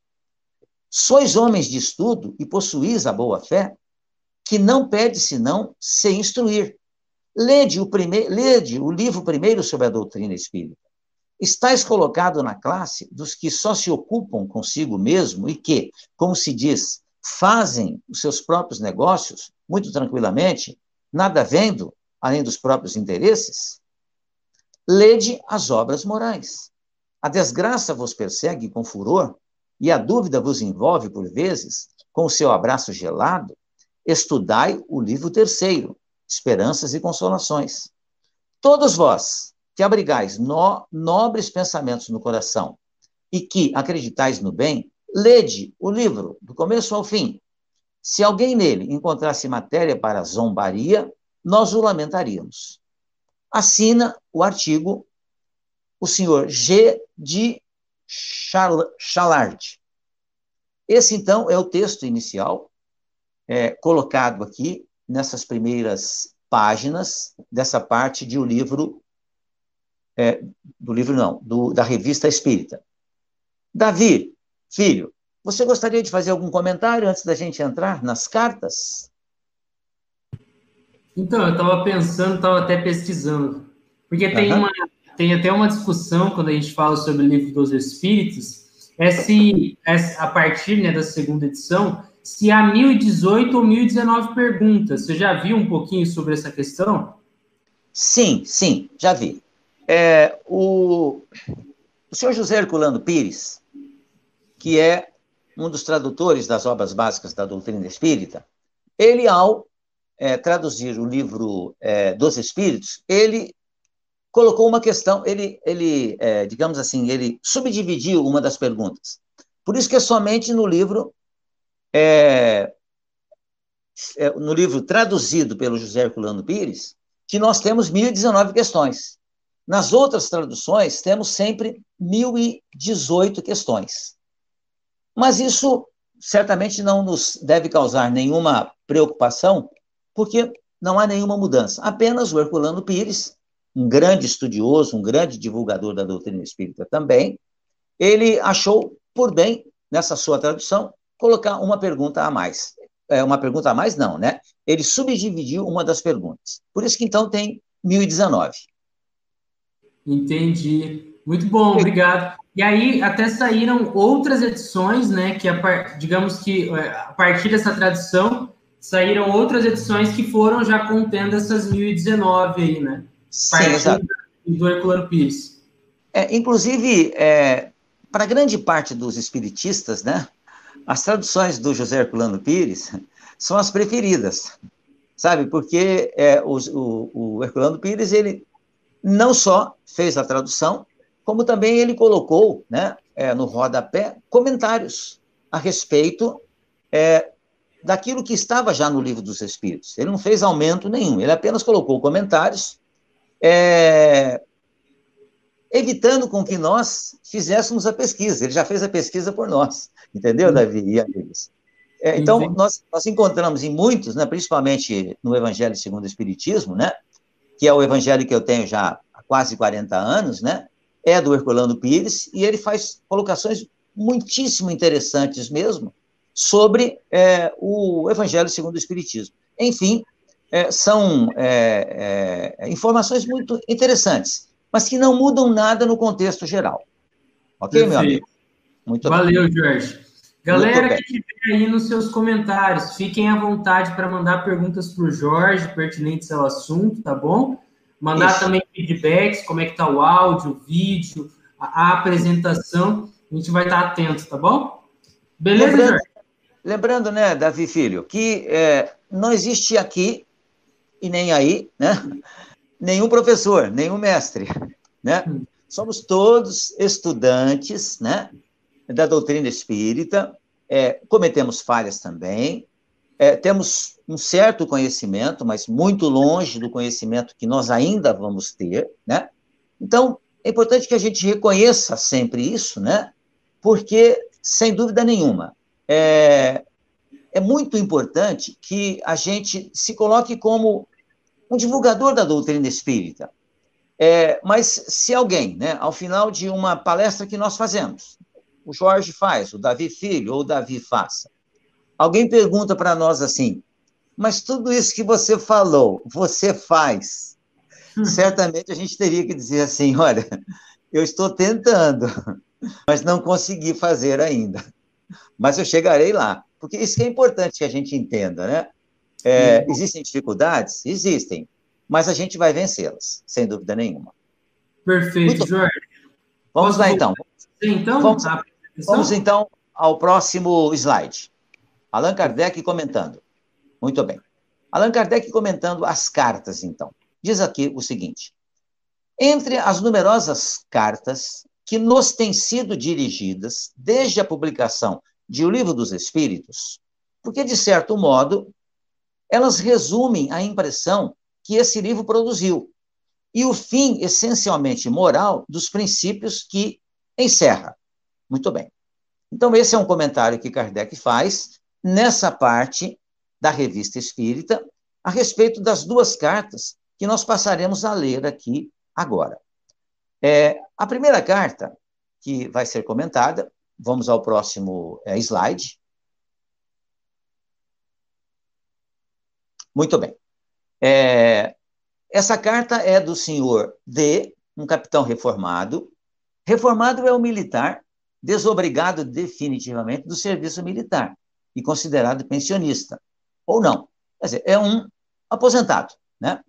Sois homens de estudo e possuís a boa fé, que não pede senão se instruir. Lede o, prime... Lede o livro primeiro sobre a doutrina espírita. Estais colocado na classe dos que só se ocupam consigo mesmo e que, como se diz, fazem os seus próprios negócios muito tranquilamente, nada vendo além dos próprios interesses? Lede as obras morais. A desgraça vos persegue com furor e a dúvida vos envolve por vezes com o seu abraço gelado. Estudai o livro terceiro, esperanças e consolações. Todos vós que abrigais no, nobres pensamentos no coração e que acreditais no bem, lede o livro, do começo ao fim. Se alguém nele encontrasse matéria para zombaria, nós o lamentaríamos. Assina o artigo o senhor G. de Chalard. Esse, então, é o texto inicial, é, colocado aqui nessas primeiras páginas dessa parte de o um livro, é, do livro não, do, da revista Espírita. Davi, filho, você gostaria de fazer algum comentário antes da gente entrar nas cartas? Então, eu estava pensando, estava até pesquisando, porque tem, uhum. uma, tem até uma discussão quando a gente fala sobre o livro dos Espíritos, é se é, a partir né, da segunda edição, se há 1018 ou 1019 perguntas. Você já viu um pouquinho sobre essa questão? Sim, sim, já vi. É, o, o senhor José Herculano Pires, que é um dos tradutores das obras básicas da doutrina espírita, ele, ao é, traduzir o livro é, dos Espíritos, ele colocou uma questão, ele, ele é, digamos assim, ele subdividiu uma das perguntas. Por isso que é somente no livro é, é, no livro traduzido pelo José Herculano Pires, que nós temos 1019 questões. Nas outras traduções, temos sempre 1018 questões. Mas isso certamente não nos deve causar nenhuma preocupação, porque não há nenhuma mudança. Apenas o Herculano Pires, um grande estudioso, um grande divulgador da doutrina espírita também, ele achou por bem, nessa sua tradução, colocar uma pergunta a mais. É, uma pergunta a mais, não, né? Ele subdividiu uma das perguntas. Por isso que então tem 1019. Entendi. Muito bom, obrigado. E aí até saíram outras edições, né? Que a, digamos que é, a partir dessa tradução saíram outras edições que foram já contendo essas 1019 aí, né? Sim, exato. do Herculano Pires. É, inclusive, é, para grande parte dos espiritistas, né? As traduções do José Herculano Pires são as preferidas, sabe? Porque é, o, o, o Herculano Pires, ele não só fez a tradução, como também ele colocou, né, é, no rodapé, comentários a respeito é, daquilo que estava já no livro dos Espíritos. Ele não fez aumento nenhum, ele apenas colocou comentários, é, evitando com que nós fizéssemos a pesquisa. Ele já fez a pesquisa por nós, entendeu. Davi e amigos? É, então, nós, nós encontramos em muitos, né, principalmente no Evangelho segundo o Espiritismo, né, que é o evangelho que eu tenho já há quase 40 anos, né, é do Herculano Pires, e ele faz colocações muitíssimo interessantes mesmo sobre é, o Evangelho segundo o Espiritismo. Enfim, é, são é, é informações muito interessantes, mas que não mudam nada no contexto geral. Ok, Perfeito. meu amigo? Muito Valeu, bem. Jorge. Galera que estiver aí nos seus comentários, fiquem à vontade para mandar perguntas para o Jorge, pertinentes ao assunto, tá bom? Mandar Isso. também feedbacks, como é que está o áudio, o vídeo, a, a, apresentação. A gente vai estar atento, tá bom? Beleza, lembrando, Jorge? Lembrando, né, Davi Filho, que é, não existe aqui e nem aí, né, nenhum professor, nenhum mestre, né? Hum. Somos todos estudantes, né, da doutrina espírita, é, cometemos falhas também, é, temos um certo conhecimento, mas muito longe do conhecimento que nós ainda vamos ter, né? Então, é importante que a gente reconheça sempre isso, né? Porque, sem dúvida nenhuma, é, é muito importante que a gente se coloque como um divulgador da doutrina espírita. É, mas se alguém, né, ao final de uma palestra que nós fazemos, o Jorge faz, o Davi Filho ou o Davi faça. Alguém pergunta para nós assim, mas tudo isso que você falou, você faz. Hum. Certamente a gente teria que dizer assim, olha, eu estou tentando, mas não consegui fazer ainda. Mas eu chegarei lá. Porque isso que é importante que a gente entenda, né? É, existem dificuldades? Existem. Mas a gente vai vencê-las, sem dúvida nenhuma. Perfeito, Muito Jorge. Vamos Posso lá, então. Então, vamos, Vamos então ao próximo slide. Allan Kardec comentando. Muito bem. Allan Kardec comentando as cartas, então. Diz aqui o seguinte: entre as numerosas cartas que nos têm sido dirigidas desde a publicação de O Livro dos Espíritos, porque, de certo modo, elas resumem a impressão que esse livro produziu e o fim essencialmente moral dos princípios que encerra. Muito bem. Então, esse é um comentário que Kardec faz nessa parte da Revista Espírita a respeito das duas cartas que nós passaremos a ler aqui agora. É, a primeira carta que vai ser comentada, vamos ao próximo é, slide. Muito bem. É, essa carta é do senhor D, um capitão reformado. Reformado é o militar desobrigado definitivamente do serviço militar e considerado pensionista, ou não. Quer dizer, é um aposentado. Né?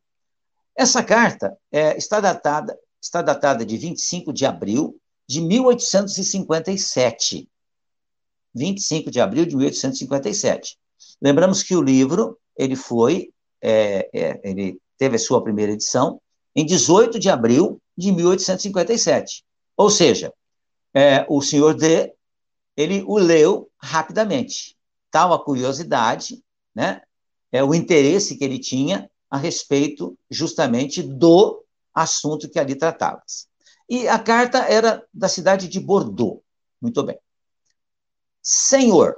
Essa carta é, está, datada, está datada de 25 de abril de 1857. 25 de abril de 1857. Lembramos que o livro ele foi, é, é, ele teve a sua primeira edição em 18 de abril de 1857. Ou seja, é, o senhor D, ele o leu rapidamente. Tal a curiosidade, né? É o interesse que ele tinha a respeito justamente do assunto que ali tratava. E a carta era da cidade de Bordeaux. Muito bem. Senhor,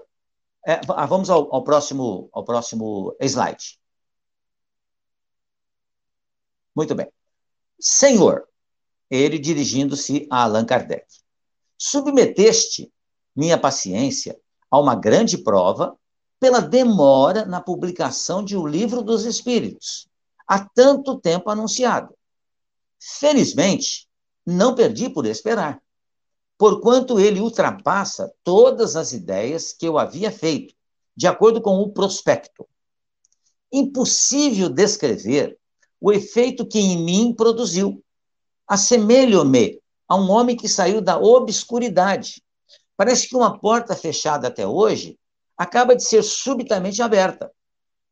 é, ah, vamos ao, ao, próximo, ao próximo slide. Muito bem. Senhor, ele dirigindo-se a Allan Kardec. Submeteste minha paciência a uma grande prova pela demora na publicação de O Livro dos Espíritos, há tanto tempo anunciado. Felizmente, não perdi por esperar, porquanto ele ultrapassa todas as ideias que eu havia feito, de acordo com o prospecto. Impossível descrever o efeito que em mim produziu. Assemelho-me a um homem que saiu da obscuridade. Parece que uma porta fechada até hoje acaba de ser subitamente aberta.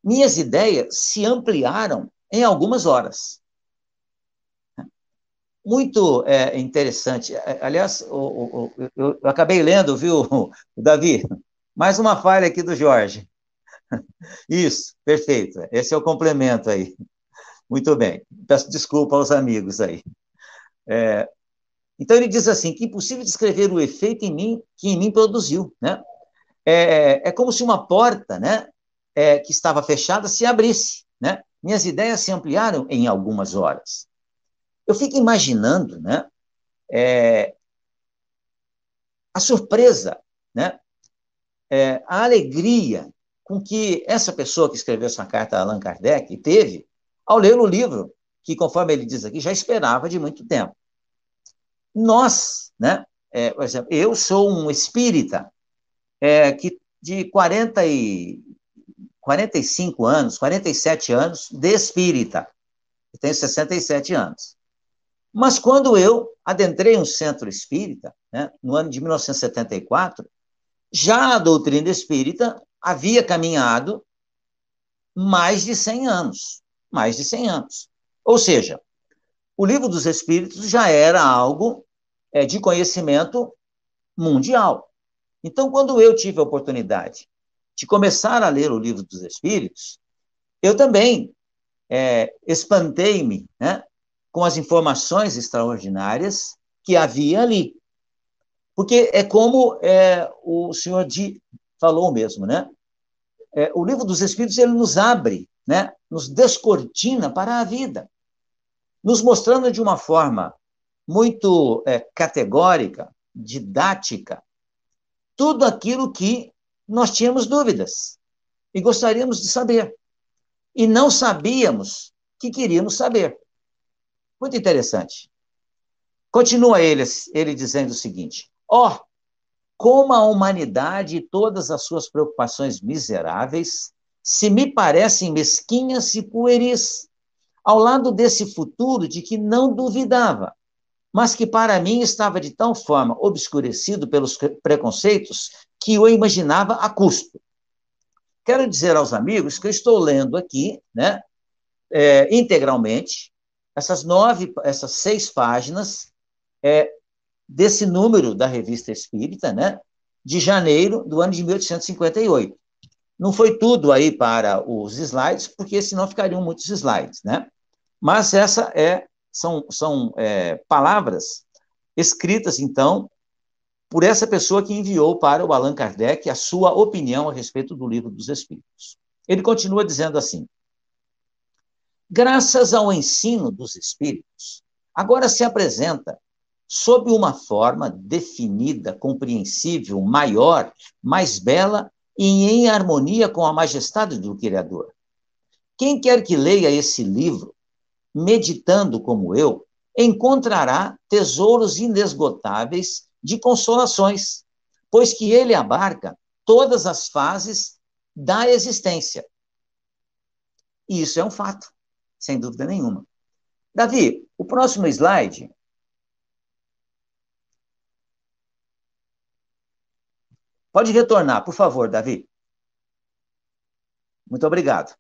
Minhas ideias se ampliaram em algumas horas. Muito é, interessante. Aliás, o, o, eu, eu, acabei lendo, viu, Davi? Mais uma falha aqui do Jorge. Isso, perfeito. Esse é o complemento aí. Muito bem. Peço desculpa aos amigos aí. É, então ele diz assim que impossível descrever o efeito em mim que em mim produziu, né? É, é como se uma porta, né, é, que estava fechada se abrisse, né? Minhas ideias se ampliaram em algumas horas. Eu fico imaginando, né, é, a surpresa, né, é, a alegria com que essa pessoa que escreveu essa carta a Allan Kardec teve ao ler o livro, que, conforme ele diz aqui, já esperava de muito tempo. Nós, né, é, por exemplo, eu sou um espírita é, que de 40 e 45 anos, 47 anos de espírita. Eu tenho 67 anos. Mas quando eu adentrei um centro espírita, né, no ano de 1974, já a doutrina espírita havia caminhado mais de 100 anos. Mais de 100 anos. Ou seja, o livro dos Espíritos já era algo é, de conhecimento mundial. Então, quando eu tive a oportunidade de começar a ler o livro dos Espíritos, eu também é, espantei-me né, com as informações extraordinárias que havia ali. Porque é como é, o senhor falou mesmo, né? É, o livro dos Espíritos ele nos abre, né? Nos descortina para a vida, nos mostrando de uma forma muito é, categórica, didática, tudo aquilo que nós tínhamos dúvidas e gostaríamos de saber. E não sabíamos que queríamos saber. Muito interessante. Continua ele, ele dizendo o seguinte: Ó, oh, como a humanidade e todas as suas preocupações miseráveis se me parecem mesquinhas e pueris, ao lado desse futuro de que não duvidava, mas que para mim estava de tal forma obscurecido pelos preconceitos que eu imaginava a custo. Quero dizer aos amigos que eu estou lendo aqui, né, é, integralmente, essas nove, essas seis páginas é, desse número da Revista Espírita, né, de janeiro do ano de 1858. Não foi tudo aí para os slides, porque senão ficariam muitos slides, né? Mas essa é são, são é, palavras escritas, então, por essa pessoa que enviou para o Allan Kardec a sua opinião a respeito do livro dos Espíritos. Ele continua dizendo assim: Graças ao ensino dos Espíritos, agora se apresenta sob uma forma definida, compreensível, maior, mais bela e em harmonia com a majestade do Criador. Quem quer que leia esse livro, meditando como eu, encontrará tesouros inesgotáveis de consolações, pois que ele abarca todas as fases da existência. E isso é um fato, sem dúvida nenhuma. Davi, o próximo slide Pode retornar, por favor, Davi. Muito obrigado.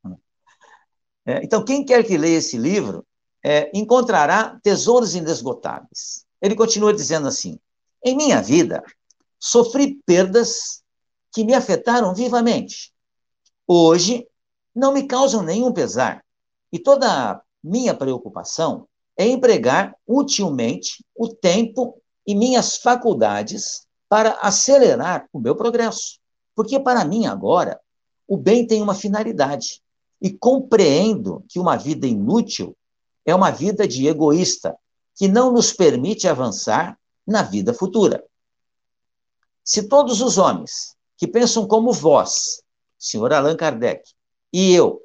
É, então, quem quer que leia esse livro é, encontrará tesouros inesgotáveis. Ele continua dizendo assim: Em minha vida, sofri perdas que me afetaram vivamente. Hoje, não me causam nenhum pesar, e toda a minha preocupação é empregar utilmente o tempo e minhas faculdades para acelerar o meu progresso. Porque, para mim, agora, o bem tem uma finalidade. E compreendo que uma vida inútil é uma vida de egoísta, que não nos permite avançar na vida futura. Se todos os homens que pensam como vós, senhor Allan Kardec, e eu,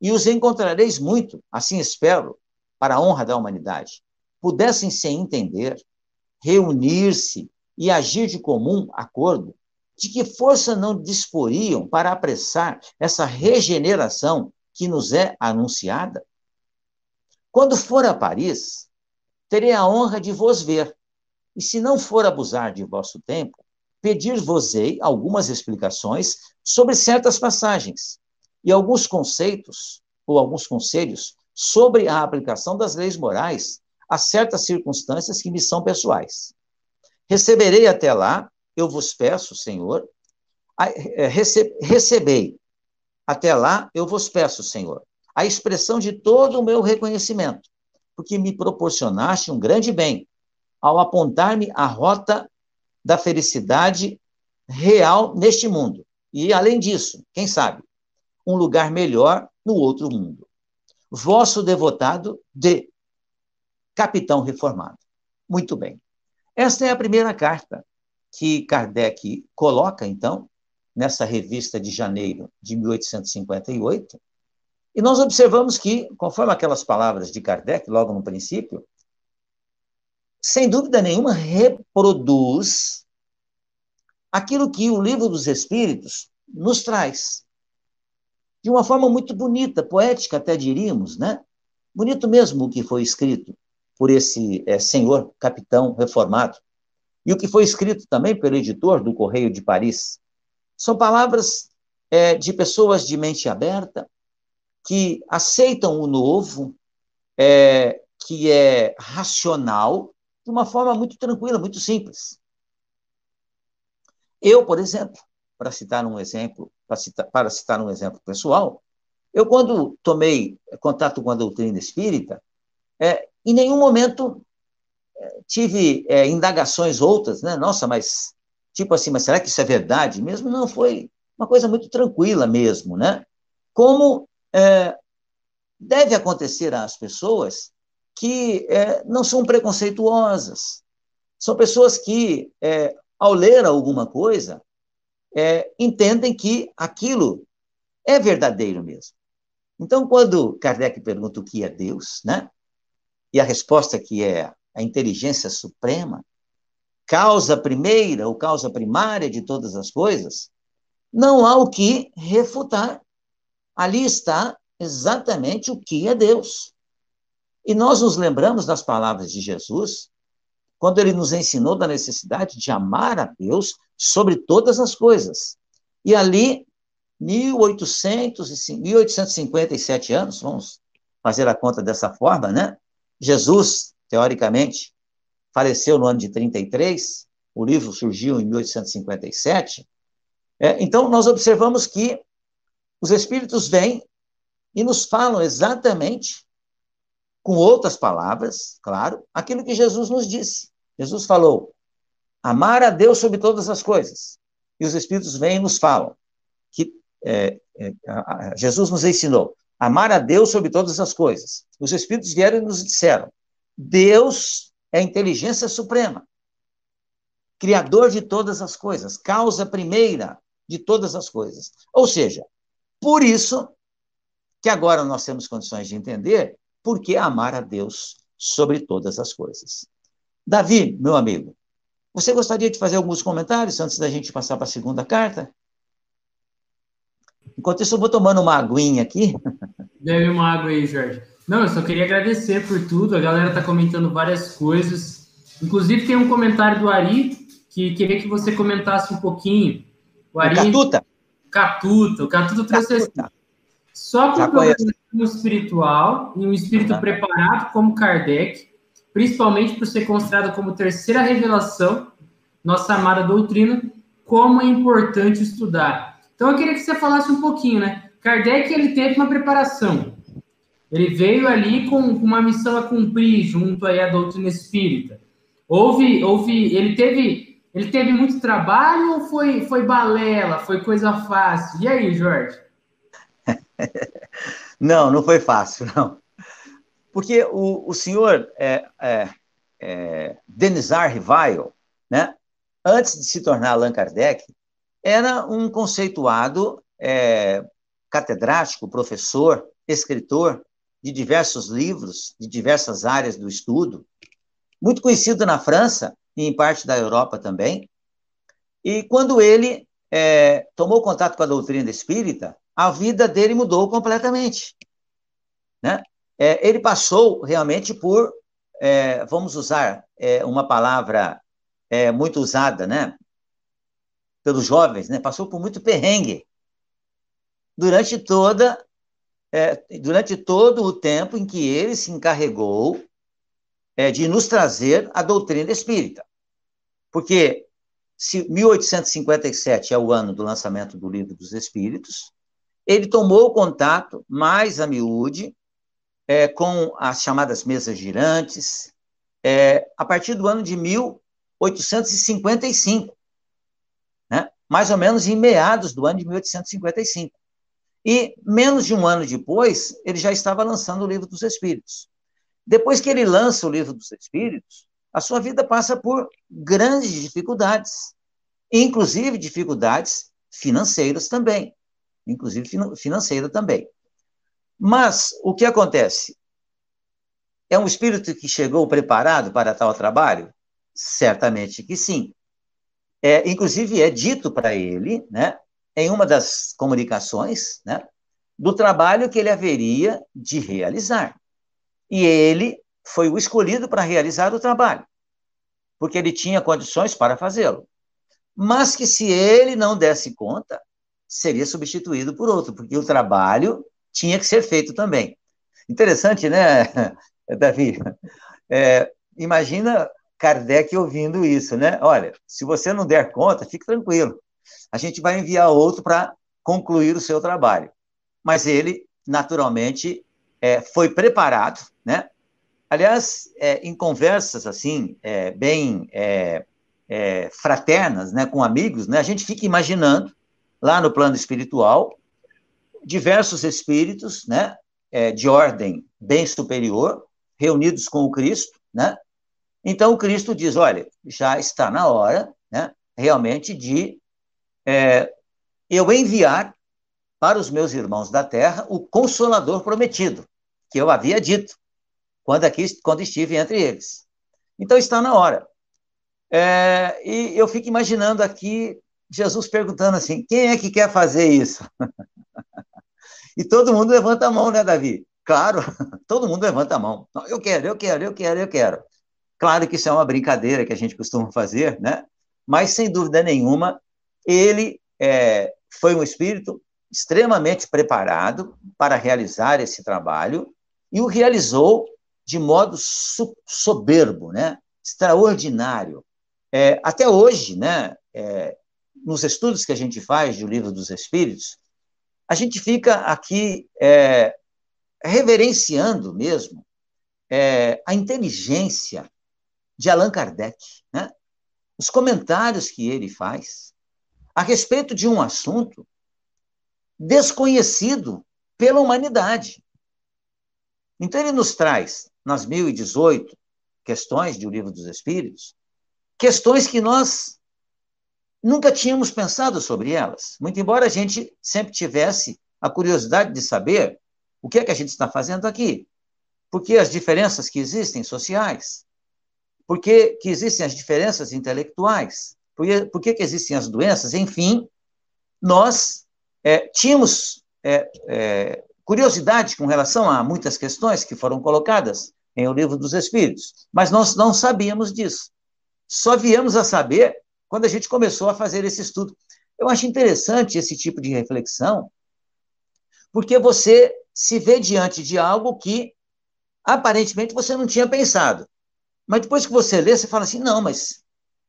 e os encontrareis muito, assim espero, para a honra da humanidade, pudessem se entender, reunir-se e agir de comum acordo, de que força não disporiam para apressar essa regeneração que nos é anunciada? Quando for a Paris, terei a honra de vos ver, e se não for abusar de vosso tempo, pedir-vos-ei algumas explicações sobre certas passagens e alguns conceitos ou alguns conselhos sobre a aplicação das leis morais a certas circunstâncias que me são pessoais. Receberei até lá, eu vos peço, Senhor, é, recebei Até lá, eu vos peço, Senhor, a expressão de todo o meu reconhecimento, porque me proporcionaste um grande bem ao apontar-me a rota da felicidade real neste mundo. E, além disso, quem sabe, um lugar melhor no outro mundo. Vosso devotado de capitão reformado. Muito bem. Esta é a primeira carta que Kardec coloca, então, nessa revista de janeiro de 1858. E nós observamos que, conforme aquelas palavras de Kardec, logo no princípio, sem dúvida nenhuma reproduz aquilo que o livro dos Espíritos nos traz. De uma forma muito bonita, poética, até diríamos, né? Bonito mesmo o que foi escrito por esse é, senhor capitão reformado. E o que foi escrito também pelo editor do Correio de Paris, são palavras é, de pessoas de mente aberta, que aceitam o novo, é, que é racional, de uma forma muito tranquila, muito simples. Eu, por exemplo, para citar um exemplo, para citar, para citar um exemplo pessoal, eu quando tomei contato com a doutrina espírita, é, em nenhum momento tive é, indagações outras, né? Nossa, mas tipo assim, mas será que isso é verdade mesmo? Não, foi uma coisa muito tranquila mesmo, né? Como é, deve acontecer às pessoas que é, não são preconceituosas, são pessoas que, é, ao ler alguma coisa, é, entendem que aquilo é verdadeiro mesmo. Então, quando Kardec pergunta o que é Deus, né? E a resposta que é a inteligência suprema, causa primeira ou causa primária de todas as coisas, não há o que refutar. Ali está exatamente o que é Deus. E nós nos lembramos das palavras de Jesus, quando ele nos ensinou da necessidade de amar a Deus sobre todas as coisas. E ali, 1800, 1857 anos, vamos fazer a conta dessa forma, né? Jesus, teoricamente, faleceu no ano de 33, o livro surgiu em 1857. É, então, nós observamos que os espíritos vêm e nos falam exatamente, com outras palavras, claro, aquilo que Jesus nos disse. Jesus falou: amar a Deus sobre todas as coisas. E os espíritos vêm e nos falam que é, é, Jesus nos ensinou amar a Deus sobre todas as coisas. Os espíritos vieram e nos disseram: Deus é a inteligência suprema, criador de todas as coisas, causa primeira de todas as coisas. Ou seja, por isso que agora nós temos condições de entender por que amar a Deus sobre todas as coisas. Davi, meu amigo, você gostaria de fazer alguns comentários antes da gente passar para a segunda carta? Enquanto isso, eu vou tomando uma aguinha aqui. Bebe uma água aí, Jorge. Não, eu só queria agradecer por tudo. A galera tá comentando várias coisas. Inclusive, tem um comentário do Ari que queria que você comentasse um pouquinho. O Ari. O Catuta? Catuta. O Catuta trouxe assim. Só com o espiritual e um espírito tá. preparado como Kardec, principalmente por ser considerado como terceira revelação, nossa amada doutrina, como é importante estudar. Então, eu queria que você falasse um pouquinho, né? Kardec, ele teve uma preparação ele veio ali com uma missão a cumprir junto aí à doutrina espírita. Houve, houve, ele teve, ele teve muito trabalho ou foi, foi balela, foi coisa fácil? E aí, Jorge? não, não foi fácil, não. Porque o, o senhor é, é, é, Rivail, né, antes de se tornar Allan Kardec, era um conceituado é, catedrático, professor, escritor, de diversos livros, de diversas áreas do estudo, muito conhecido na França e em parte da Europa também. E quando ele é, tomou contato com a doutrina espírita, a vida dele mudou completamente. Né? É, ele passou realmente por, é, vamos usar é, uma palavra é, muito usada né, pelos jovens, né? passou por muito perrengue durante toda é, durante todo o tempo em que ele se encarregou é, de nos trazer a doutrina espírita. Porque se 1857 é o ano do lançamento do Livro dos Espíritos, ele tomou contato mais a miúde é, com as chamadas mesas girantes é, a partir do ano de 1855, né? mais ou menos em meados do ano de 1855. E menos de um ano depois, ele já estava lançando o Livro dos Espíritos. Depois que ele lança o Livro dos Espíritos, a sua vida passa por grandes dificuldades, inclusive dificuldades financeiras também inclusive financeira também. Mas o que acontece? É um espírito que chegou preparado para tal trabalho? Certamente que sim. É, inclusive, é dito para ele, né, em uma das comunicações, né, do trabalho que ele haveria de realizar. E ele foi o escolhido para realizar o trabalho, porque ele tinha condições para fazê-lo. Mas que se ele não desse conta, seria substituído por outro, porque o trabalho tinha que ser feito também. Interessante, né, Davi? É, imagina Kardec ouvindo isso, né? Olha, se você não der conta, fique tranquilo. A gente vai enviar outro para concluir o seu trabalho. Mas ele, naturalmente, é, foi preparado, né? Aliás, é, em conversas assim, é, bem é, é, fraternas, né, com amigos, né, a gente fica imaginando lá no plano espiritual, diversos espíritos, né, é, de ordem bem superior, reunidos com o Cristo, né? Então o Cristo diz, olha, já está na hora, né, realmente de é, eu enviar para os meus irmãos da Terra o Consolador prometido, que eu havia dito quando aqui, quando estive entre eles. Então está na hora. É, e eu fico imaginando aqui Jesus perguntando assim: quem é que quer fazer isso? e todo mundo levanta a mão, né, Davi? Claro, todo mundo levanta a mão. Eu quero, eu quero, eu quero, eu quero. Claro que isso é uma brincadeira que a gente costuma fazer, né? Mas, sem dúvida nenhuma, ele é, foi um espírito extremamente preparado para realizar esse trabalho e o realizou de modo soberbo, né? extraordinário. É, até hoje, né? É, nos estudos que a gente faz do Livro dos Espíritos, a gente fica aqui é, reverenciando mesmo é, a inteligência de Allan Kardec, né? os comentários que ele faz a respeito de um assunto desconhecido pela humanidade. Então, ele nos traz, nas 1018 questões do Livro dos Espíritos, questões que nós nunca tínhamos pensado sobre elas. Muito embora a gente sempre tivesse a curiosidade de saber o que é que a gente está fazendo aqui. Por que as diferenças que existem sociais? Por que, que existem as diferenças intelectuais? Por que, por que, que existem as doenças? Enfim, nós é, tínhamos é, é, curiosidade com relação a muitas questões que foram colocadas em O Livro dos Espíritos, mas nós não sabíamos disso. Só viemos a saber quando a gente começou a fazer esse estudo. Eu acho interessante esse tipo de reflexão, porque você se vê diante de algo que aparentemente você não tinha pensado. Mas depois que você lê, você fala assim: não, mas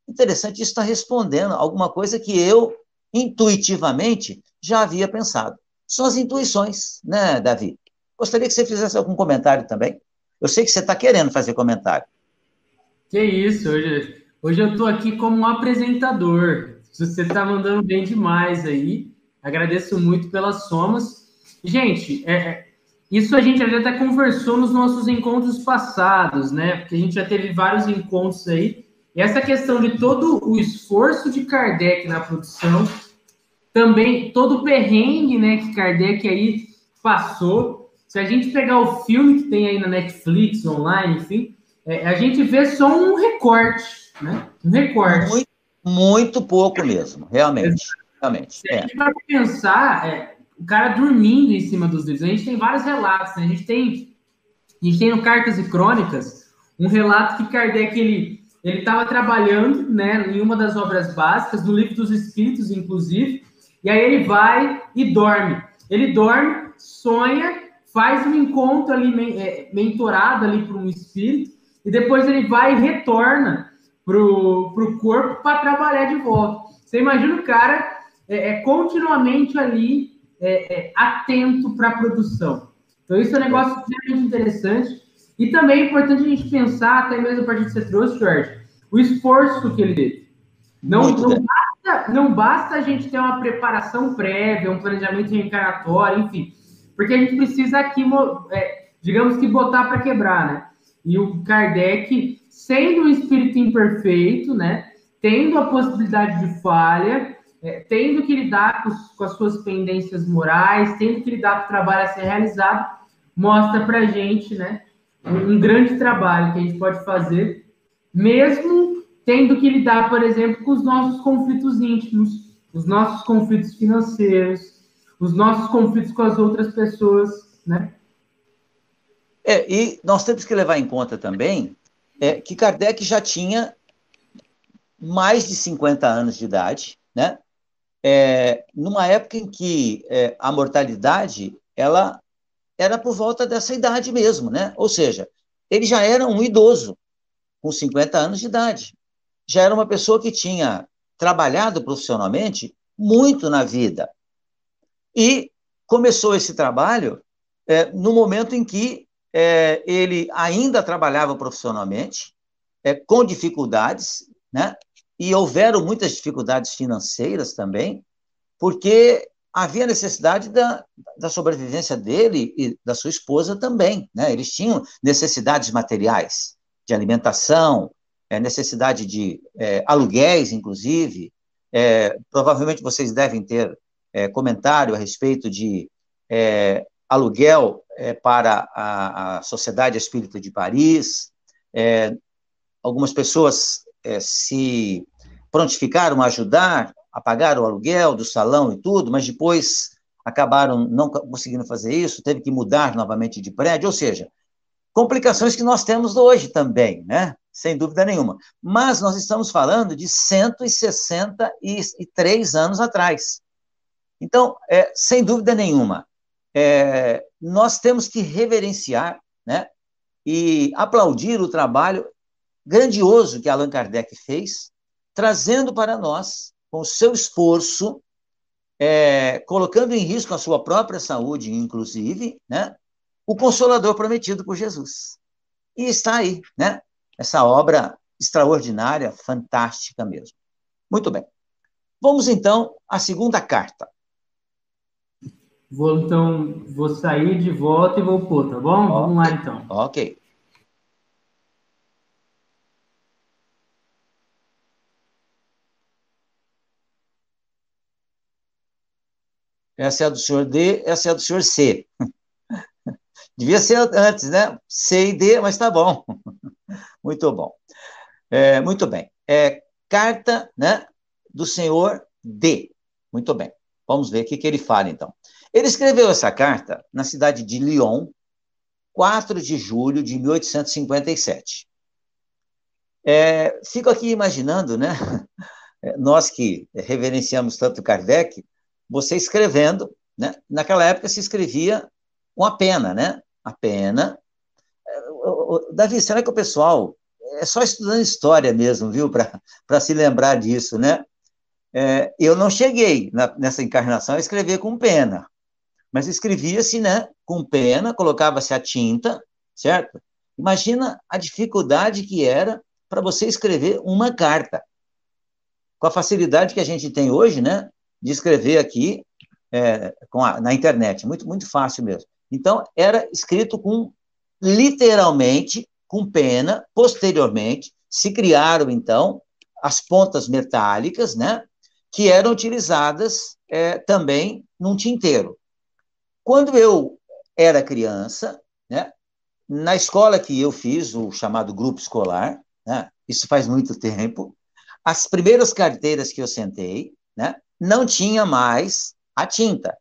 interessante, isso está respondendo alguma coisa que eu, intuitivamente, já havia pensado. São as intuições, né, Davi? Gostaria que você fizesse algum comentário também. Eu sei que você está querendo fazer comentário. Que isso, hoje Hoje eu estou aqui como um apresentador. Você está mandando bem demais aí. Agradeço muito pelas somas. Gente, é, é, isso a gente já até conversou nos nossos encontros passados, né? Porque a gente já teve vários encontros aí. Essa questão de todo o esforço de Kardec na produção, também todo o perrengue né, que Kardec aí passou. Se a gente pegar o filme que tem aí na Netflix, online, enfim, é, a gente vê só um recorte né? Um recorte. Muito, muito pouco mesmo, realmente. realmente Se a gente vai pensar, é, o cara dormindo em cima dos livros, a gente tem vários relatos, né? a gente tem a gente tem no Cartas e Crônicas um relato que Kardec ele ele estava trabalhando, né, em uma das obras básicas do Livro dos Espíritos, inclusive, e aí ele vai e dorme. Ele dorme, sonha, faz um encontro ali é, mentorado ali por um espírito e depois ele vai e retorna pro, pro corpo para trabalhar de volta. Você imagina o cara é, é, continuamente ali é, é, atento para a produção. Então, isso é um negócio extremamente interessante. E também é importante a gente pensar, até mesmo a partir que você trouxe, Jorge, o esforço que ele teve. Não, não basta, não basta a gente ter uma preparação prévia, um planejamento reencarnatório, enfim, porque a gente precisa aqui, é, digamos que botar para quebrar, né? E o Kardec, sendo um espírito imperfeito, né? Tendo a possibilidade de falha, é, tendo que lidar com, com, as suas pendências morais, tendo que lidar com o trabalho a ser realizado, mostra para a gente, né? Um, grande trabalho que a gente pode fazer, mesmo tendo que lidar, por exemplo, com os nossos conflitos íntimos, os nossos conflitos financeiros, os nossos conflitos com as outras pessoas, né? É, e nós temos que levar em conta também é, que Kardec já tinha mais de 50 anos de idade, né? É, numa época em que é, a mortalidade ela era por volta dessa idade mesmo, né? Ou seja, ele já era um idoso com 50 anos de idade já era uma pessoa que tinha trabalhado profissionalmente muito na vida. E começou esse trabalho é, no momento em que é, ele ainda trabalhava profissionalmente, é, com dificuldades, né? e houveram muitas dificuldades financeiras também, porque havia necessidade da, da sobrevivência dele e da sua esposa também. Né? Eles tinham necessidades materiais, de alimentação, é, necessidade de é, aluguéis, inclusive. É, provavelmente vocês devem ter é, comentário a respeito de é, aluguel é, para a, a, Sociedade Espírita de Paris. algumas pessoas se prontificaram a ajudar a pagar o aluguel do salão e tudo, mas depois acabaram não conseguindo fazer isso, teve que mudar novamente de prédio, ou seja, complicações que nós temos hoje também, né? sem dúvida nenhuma. Mas nós estamos falando de 163 anos atrás. Então, é, sem dúvida nenhuma, é, nós temos que reverenciar né, e aplaudir o trabalho grandioso que Allan Kardec fez, trazendo para nós, com o seu esforço, é, colocando em risco a sua própria saúde, inclusive, né, o Consolador prometido por Jesus. E está aí, né? essa obra extraordinária, fantástica mesmo. Muito bem. Vamos então à segunda carta. Vou então, vou sair de volta e vou pôr, tá bom? Okay. Vamos lá então. Ok. Essa é a do senhor D, essa é a do senhor C. Devia ser antes, né? C e D, mas tá bom. Muito bom. É, muito bem. É, carta né, do senhor D. Muito bem. Vamos ver o que, que ele fala, então. Ele escreveu essa carta na cidade de Lyon, 4 de julho de 1857. É, fico aqui imaginando, né? Nós que reverenciamos tanto Kardec, você escrevendo, né? Naquela época se escrevia com a pena, né? A pena Davi, será que o pessoal é só estudando história mesmo, viu, para se lembrar disso, né? É, eu não cheguei na, nessa encarnação a escrever com pena, mas escrevia-se, né, com pena, colocava-se a tinta, certo? Imagina a dificuldade que era para você escrever uma carta. Com a facilidade que a gente tem hoje, né, de escrever aqui é, a, na internet, muito, muito fácil mesmo. Então, era escrito com literalmente com pena. Posteriormente, se criaram, então, as pontas metálicas, né, que eram utilizadas é, também num tinteiro. Quando eu era criança, né, na escola que eu fiz, o chamado grupo escolar, né, isso faz muito tempo, as primeiras carteiras que eu sentei, né, não tinha mais a tinta.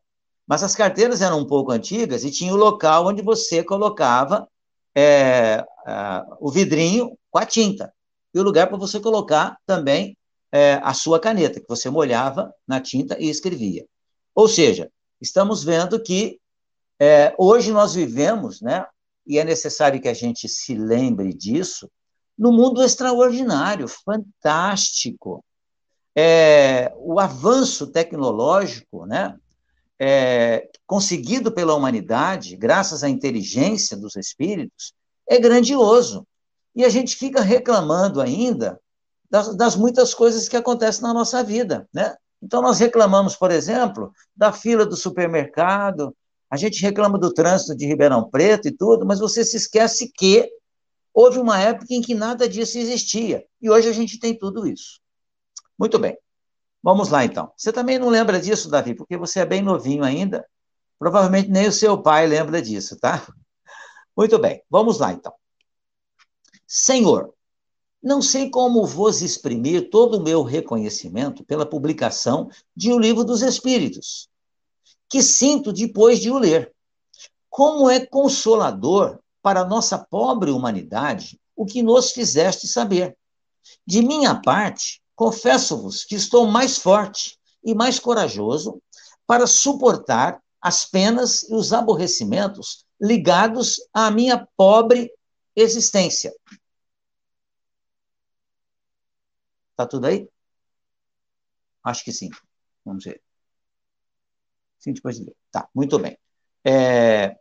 Mas as carteiras eram um pouco antigas e tinha o local onde você colocava é, o vidrinho com a tinta. E o lugar para você colocar também é, a sua caneta, que você molhava na tinta e escrevia. Ou seja, estamos vendo que é, hoje nós vivemos, né, e é necessário que a gente se lembre disso, no mundo extraordinário, fantástico. É, o avanço tecnológico, né, é, conseguido pela humanidade, graças à inteligência dos espíritos, é grandioso. E a gente fica reclamando ainda das, das muitas coisas que acontecem na nossa vida, né? Então, nós reclamamos, por exemplo, da fila do supermercado, a gente reclama do trânsito de Ribeirão Preto e tudo, mas você se esquece que houve uma época em que nada disso existia. E hoje a gente tem tudo isso. Muito bem. Vamos lá, então. Você também não lembra disso, Davi, porque você é bem novinho ainda. Provavelmente nem o seu pai lembra disso, tá? Muito bem. Vamos lá, então. Senhor, não sei como vos exprimir todo o meu reconhecimento pela publicação de O Livro dos Espíritos, que sinto depois de o ler. Como é consolador para nossa pobre humanidade o que nos fizeste saber. De minha parte, confesso-vos que estou mais forte e mais corajoso para suportar as penas e os aborrecimentos ligados à minha pobre existência. Tá tudo aí? Acho que sim. Vamos ver. Sim, depois de ler. Tá, muito bem. É,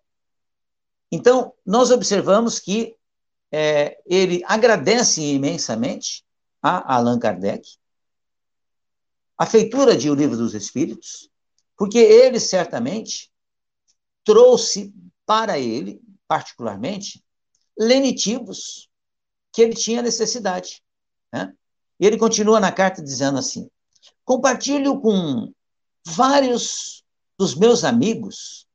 então, nós observamos que é, ele agradece imensamente a Allan Kardec a feitura de O Livro dos Espíritos, porque ele certamente trouxe para ele, particularmente, lenitivos que ele tinha necessidade. Né? E ele continua na carta dizendo assim: compartilho com vários dos meus amigos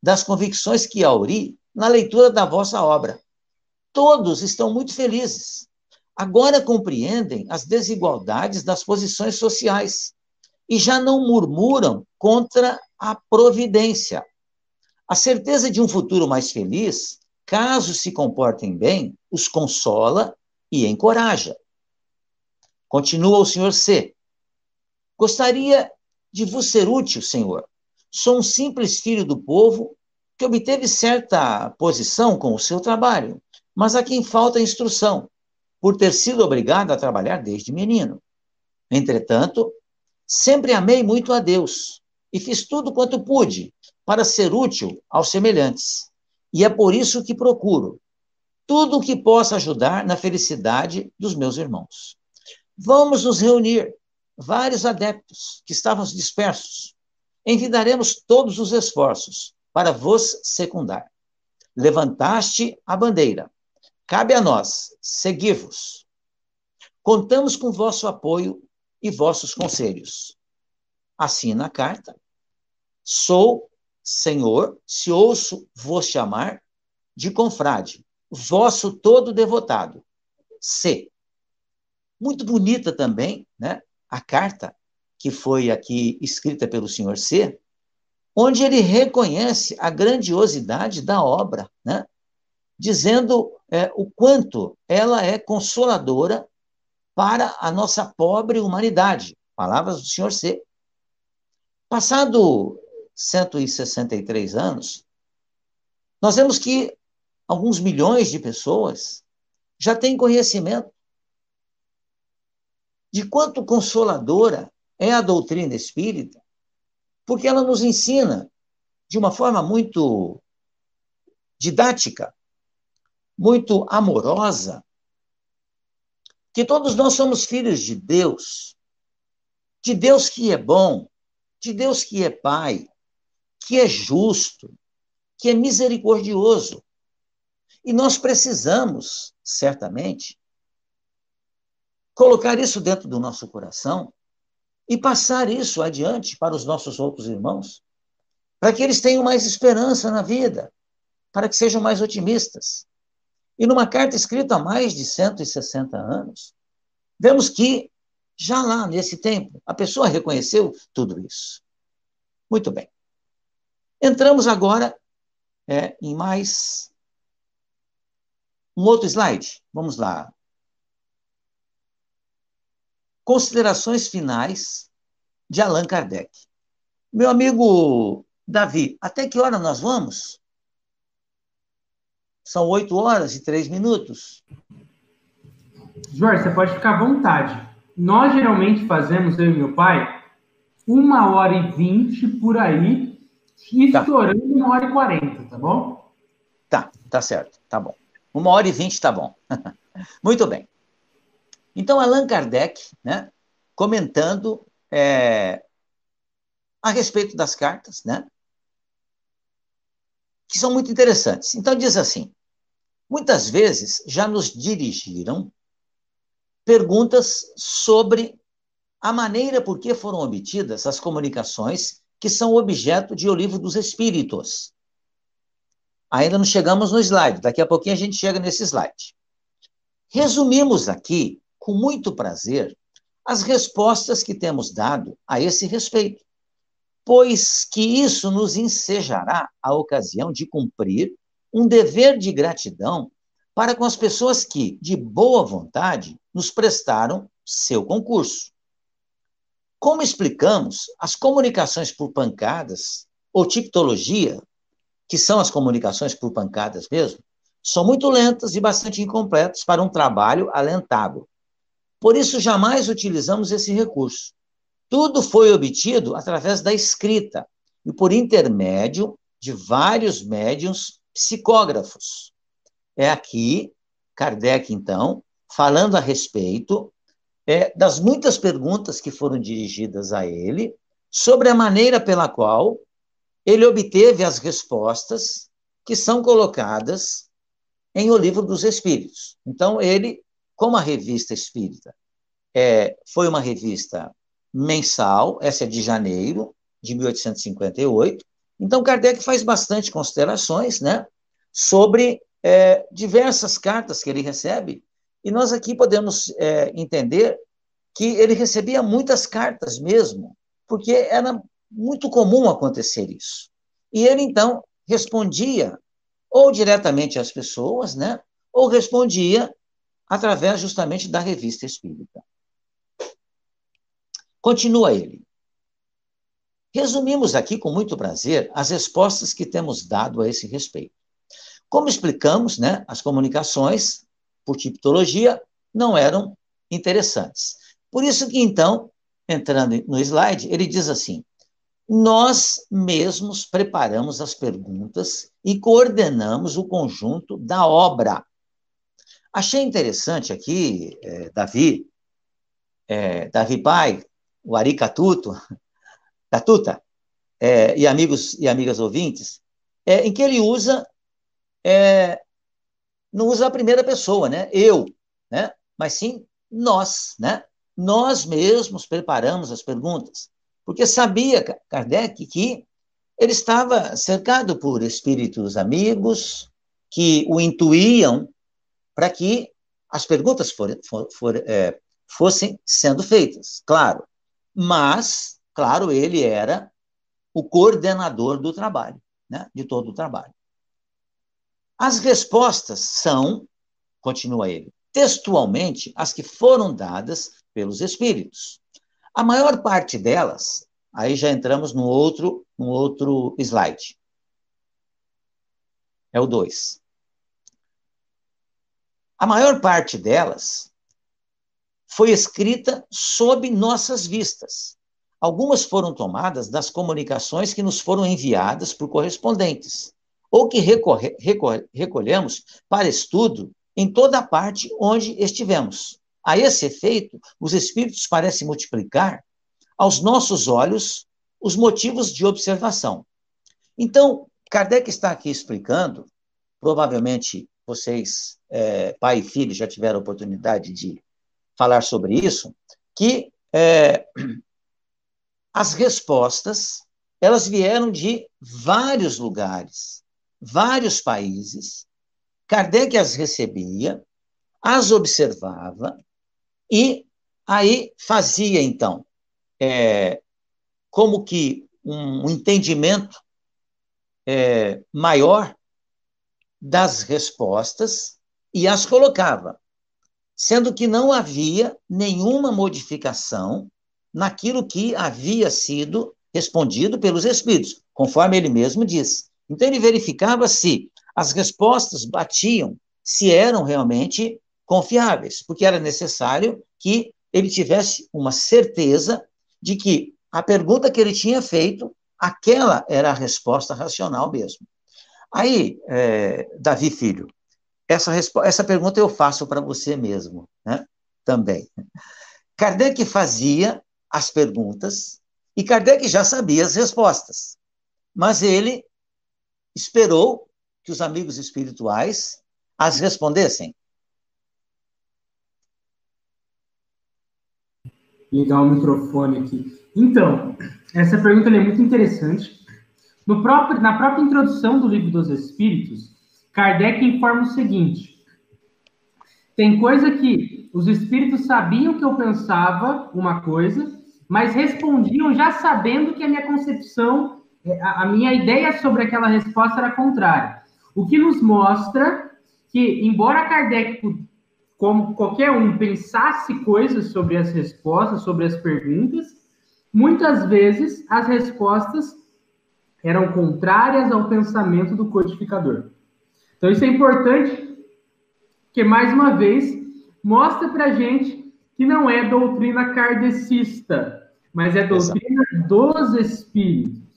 das convicções que auri na leitura da vossa obra. Todos estão muito felizes. Agora compreendem as desigualdades das posições sociais e já não murmuram contra a providência. A certeza de um futuro mais feliz, caso se comportem bem, os consola e encoraja. Continua o senhor C. Gostaria de vos ser útil, senhor. Sou um simples filho do povo que obteve certa posição com o seu trabalho, mas a quem falta instrução, por ter sido obrigado a trabalhar desde menino. Entretanto, sempre amei muito a Deus e fiz tudo quanto pude para ser útil aos semelhantes. E é por isso que procuro tudo o que possa ajudar na felicidade dos meus irmãos. Vamos nos reunir, vários adeptos que estavam dispersos. Envidaremos todos os esforços para vos secundar. Levantaste a bandeira. Cabe a nós seguir-vos. Contamos com vosso apoio e vossos conselhos. Assina a carta. Sou, Senhor, se ouço vos chamar de confrade, vosso todo devotado. C. Muito bonita também, né? A carta que foi aqui escrita pelo senhor C, onde ele reconhece a grandiosidade da obra, né? Dizendo é, o quanto ela é consoladora para a nossa pobre humanidade. Palavras do senhor C. Passado 163 anos, nós vemos que alguns milhões de pessoas já têm conhecimento de quanto consoladora é a doutrina espírita, porque ela nos ensina de uma forma muito didática, muito amorosa, que todos nós somos filhos de Deus, de Deus que é bom, de Deus que é Pai, que é justo, que é misericordioso. E nós precisamos, certamente, colocar isso dentro do nosso coração e passar isso adiante para os nossos outros irmãos, para que eles tenham mais esperança na vida, para que sejam mais otimistas. E numa carta escrita há mais de 160 anos, vemos que, já lá nesse tempo, a pessoa reconheceu tudo isso. Muito bem. Entramos agora é, em mais um outro slide. Vamos lá. Considerações finais de Allan Kardec. Meu amigo Davi, até que hora nós vamos? São oito horas e três minutos. Jorge, você pode ficar à vontade. Nós geralmente fazemos, eu e meu pai, uma hora e vinte por aí, tá. estourando uma hora e quarenta, tá bom? Tá, tá certo, tá bom. Uma hora e vinte tá bom. Muito bem. Então, Allan Kardec, né, comentando é, a respeito das cartas, né, que são muito interessantes. Então, diz assim: muitas vezes já nos dirigiram perguntas sobre a maneira por que foram obtidas as comunicações que são objeto de O Livro dos Espíritos. Ainda não chegamos no slide, daqui a pouquinho a gente chega nesse slide. Resumimos aqui, com muito prazer, as respostas que temos dado a esse respeito, pois que isso nos ensejará a ocasião de cumprir um dever de gratidão para com as pessoas que, de boa vontade, nos prestaram seu concurso. Como explicamos, as comunicações por pancadas, ou tipologia, que são as comunicações por pancadas mesmo, são muito lentas e bastante incompletas para um trabalho alentado. Por isso, jamais utilizamos esse recurso. Tudo foi obtido através da escrita e por intermédio de vários médiums psicógrafos. É aqui, Kardec, então, falando a respeito é, das muitas perguntas que foram dirigidas a ele sobre a maneira pela qual ele obteve as respostas que são colocadas em O Livro dos Espíritos. Então, ele, como a revista espírita, é, foi uma revista mensal, essa é de janeiro de 1858. Então, Kardec faz bastante considerações né, sobre é, diversas cartas que ele recebe e nós aqui podemos é, entender que ele recebia muitas cartas mesmo, porque era muito comum acontecer isso. E ele, então, respondia ou diretamente às pessoas, né, ou respondia através justamente da revista espírita. Continua ele. Resumimos aqui com muito prazer as respostas que temos dado a esse respeito. Como explicamos, né, as comunicações por tipologia, não eram interessantes. Por isso que, então, entrando no slide, ele diz assim: nós mesmos preparamos as perguntas e coordenamos o conjunto da obra. Achei interessante aqui, é, Davi, é, Davi Pai, o Ari Catuto, Catuta, é, e amigos e amigas ouvintes, é, em que ele usa é, não usa a primeira pessoa, né? Eu, né? Mas sim nós, né? Nós mesmos preparamos as perguntas, porque sabia Kardec que ele estava cercado por espíritos amigos que o intuíam para que as perguntas for, for, for, é, fossem sendo feitas, claro. Mas, claro, ele era o coordenador do trabalho, né? De todo o trabalho. As respostas são, continua ele, textualmente as que foram dadas pelos espíritos. A maior parte delas, aí já entramos no outro, no outro slide. É o 2. A maior parte delas foi escrita sob nossas vistas. Algumas foram tomadas das comunicações que nos foram enviadas por correspondentes ou que recorre, recorre, recolhemos para estudo em toda parte onde estivemos. A esse efeito, os espíritos parecem multiplicar aos nossos olhos os motivos de observação. Então, Kardec está aqui explicando, provavelmente vocês, é, pai e filho, já tiveram oportunidade de falar sobre isso, que é, as respostas elas vieram de vários lugares, vários países, Kardec as recebia, as observava e aí fazia, então, é, como que um, entendimento é, maior das respostas e as colocava, sendo que não havia nenhuma modificação naquilo que havia sido respondido pelos espíritos, conforme ele mesmo disse. Então, ele verificava se as respostas batiam, se eram realmente confiáveis, porque era necessário que ele tivesse uma certeza de que a pergunta que ele tinha feito aquela era a resposta racional mesmo. Aí, é, Davi Filho, essa, essa pergunta eu faço para você mesmo, né? também. Kardec fazia as perguntas e Kardec já sabia as respostas, mas ele esperou que os amigos espirituais as respondessem. Ligar o microfone aqui. Então, essa pergunta é muito interessante. Próprio, na própria introdução do Livro dos Espíritos, Kardec informa o seguinte: tem coisa que os espíritos sabiam que eu pensava uma coisa, mas respondiam já sabendo que a minha concepção, é, a, minha ideia sobre aquela resposta era contrária. O que nos mostra que, embora Kardec, como qualquer um, pensasse coisas sobre as respostas, sobre as perguntas, muitas vezes as respostas eram contrárias ao pensamento do codificador. Então, isso é importante, que mais uma vez mostra para gente que não é doutrina kardecista, mas é doutrina Exato. dos espíritos.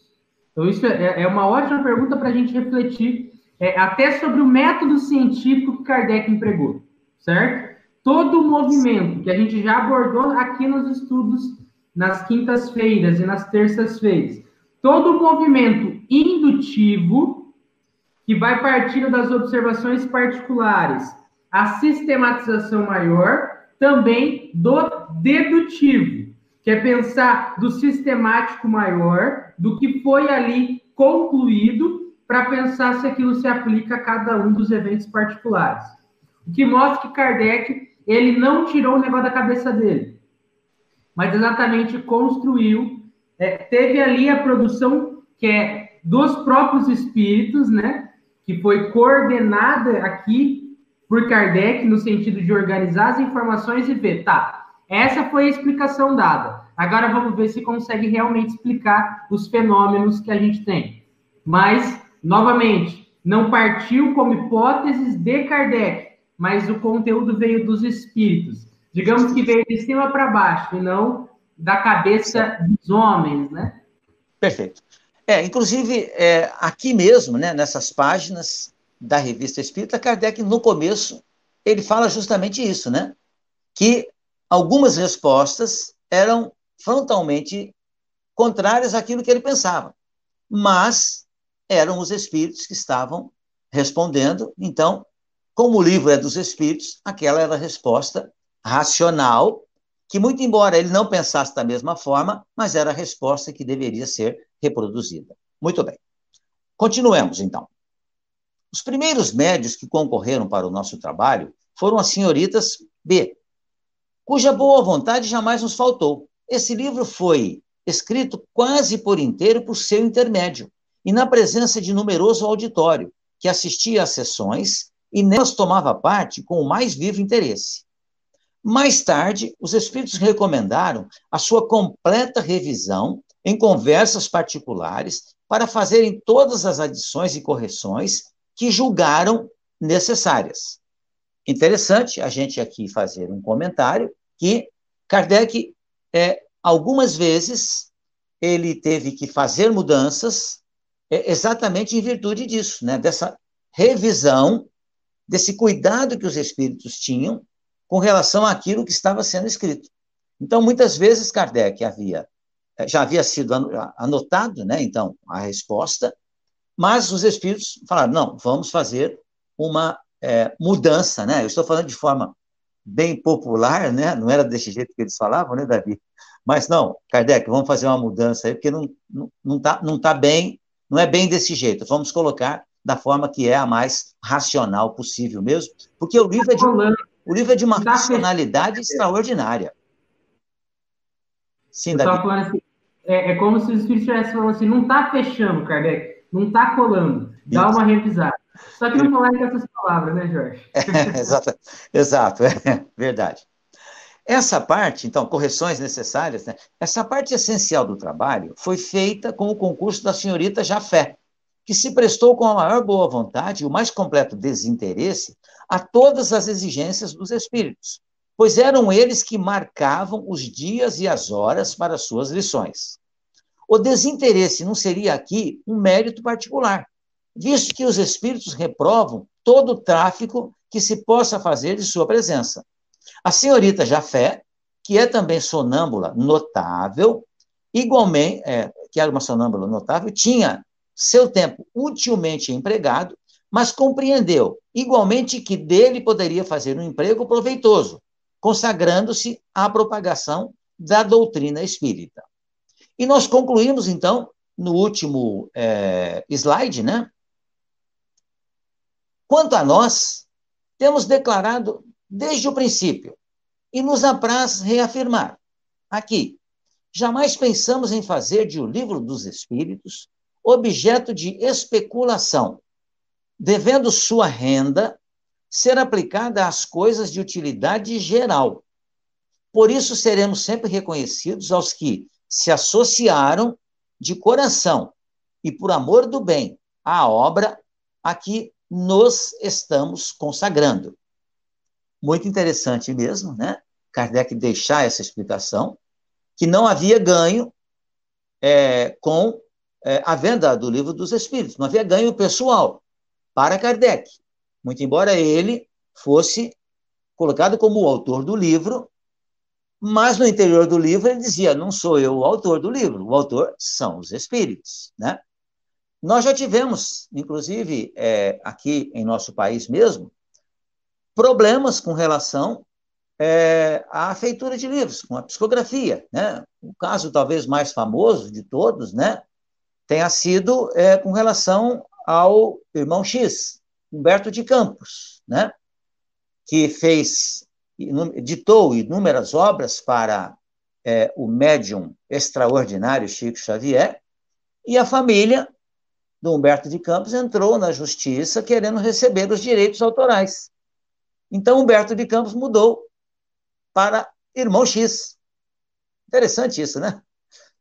Então, isso é, é uma ótima pergunta para a gente refletir é, até sobre o método científico que Kardec empregou, certo? Todo o movimento que a gente já abordou aqui nos estudos nas quintas-feiras e nas terças-feiras, todo o movimento indutivo que vai partindo das observações particulares, a sistematização maior, também do dedutivo que é pensar do sistemático maior, do que foi ali concluído, para pensar se aquilo se aplica a cada um dos eventos particulares. O que mostra que Kardec ele não tirou o negócio da cabeça dele, mas exatamente construiu, é, teve ali a produção que é dos próprios espíritos, né, que foi coordenada aqui por Kardec no sentido de organizar as informações e ver, tá, essa foi a explicação dada. Agora vamos ver se consegue realmente explicar os fenômenos que a gente tem. Mas, novamente, não partiu como hipóteses de Kardec, mas o conteúdo veio dos espíritos. Digamos que veio de cima para baixo, e não da cabeça dos homens, né? Perfeito. É, inclusive, é, aqui mesmo, né, nessas páginas da revista Espírita, Kardec, no começo, ele fala justamente isso, né? Que algumas respostas eram frontalmente contrárias àquilo que ele pensava, mas eram os espíritos que estavam respondendo. Então, como o livro é dos espíritos, aquela era a resposta racional, que, muito embora ele não pensasse da mesma forma, mas era a resposta que deveria ser reproduzida. Muito bem. Continuemos, então. Os primeiros médios que concorreram para o nosso trabalho foram as senhoritas B, cuja boa vontade jamais nos faltou. Esse livro foi escrito quase por inteiro por seu intermédio e na presença de numeroso auditório, que assistia às sessões e nelas tomava parte com o mais vivo interesse. Mais tarde, os espíritos recomendaram a sua completa revisão em conversas particulares para fazerem todas as adições e correções que julgaram necessárias. Interessante a gente aqui fazer um comentário que Kardec, é, algumas vezes, ele teve que fazer mudanças é, exatamente em virtude disso, né? dessa revisão, desse cuidado que os espíritos tinham com relação àquilo que estava sendo escrito. Então, muitas vezes, Kardec havia, é, já havia sido anotado, né, então, a resposta, mas os espíritos falaram, não, vamos fazer uma é, mudança, né? Eu estou falando de forma bem popular, né? Não era desse jeito que eles falavam, né, Davi? Mas não, Kardec, vamos fazer uma mudança aí, porque não não, não tá não tá bem, não é bem desse jeito. Vamos colocar da forma que é a mais racional possível mesmo, porque o livro é de, o livro é de uma racionalidade extraordinária. Sim, Davi. Assim, é, é, como se os espíritos estivessem falando assim, não está fechando, Kardec, não está colando, dá Isso. uma revisada. Só que não falar com essas palavras, né, Jorge? É, exato, exato, é verdade. Essa parte, então, correções necessárias, né? essa parte essencial do trabalho foi feita com o concurso da senhorita Jafé, que se prestou com a maior boa vontade e o mais completo desinteresse a todas as exigências dos espíritos, pois eram eles que marcavam os dias e as horas para suas lições. o desinteresse não seria aqui um mérito particular, visto que os espíritos reprovam todo o tráfico que se possa fazer de sua presença. A senhorita Jafé, que é também sonâmbula notável, igualmente, é, que era uma sonâmbula notável, tinha seu tempo utilmente empregado, mas compreendeu igualmente que dele poderia fazer um emprego proveitoso, consagrando-se à propagação da doutrina espírita. E nós concluímos, então, no último é, slide, né? Quanto a nós, temos declarado desde o princípio, e nos apraz reafirmar aqui, jamais pensamos em fazer de O Livro dos Espíritos objeto de especulação, devendo sua renda ser aplicada às coisas de utilidade geral. Por isso, seremos sempre reconhecidos aos que se associaram de coração e por amor do bem à obra a que nos estamos consagrando. Muito interessante mesmo, né? Kardec deixar essa explicação, que não havia ganho é, com é, a venda do livro dos Espíritos, não havia ganho pessoal para Kardec, muito embora ele fosse colocado como o autor do livro, mas no interior do livro ele dizia: não sou eu o autor do livro, o autor são os Espíritos, né? Nós já tivemos, inclusive é, aqui em nosso país mesmo, problemas com relação é, à feitura de livros, com a psicografia. Né? O caso talvez mais famoso de todos né, tenha sido é, com relação ao irmão X, Humberto de Campos, né, que fez, ditou inúmeras obras para é, o médium extraordinário Chico Xavier, e a família do Humberto de Campos entrou na justiça querendo receber os direitos autorais. Então, Humberto de Campos mudou para irmão X. Interessante isso, né?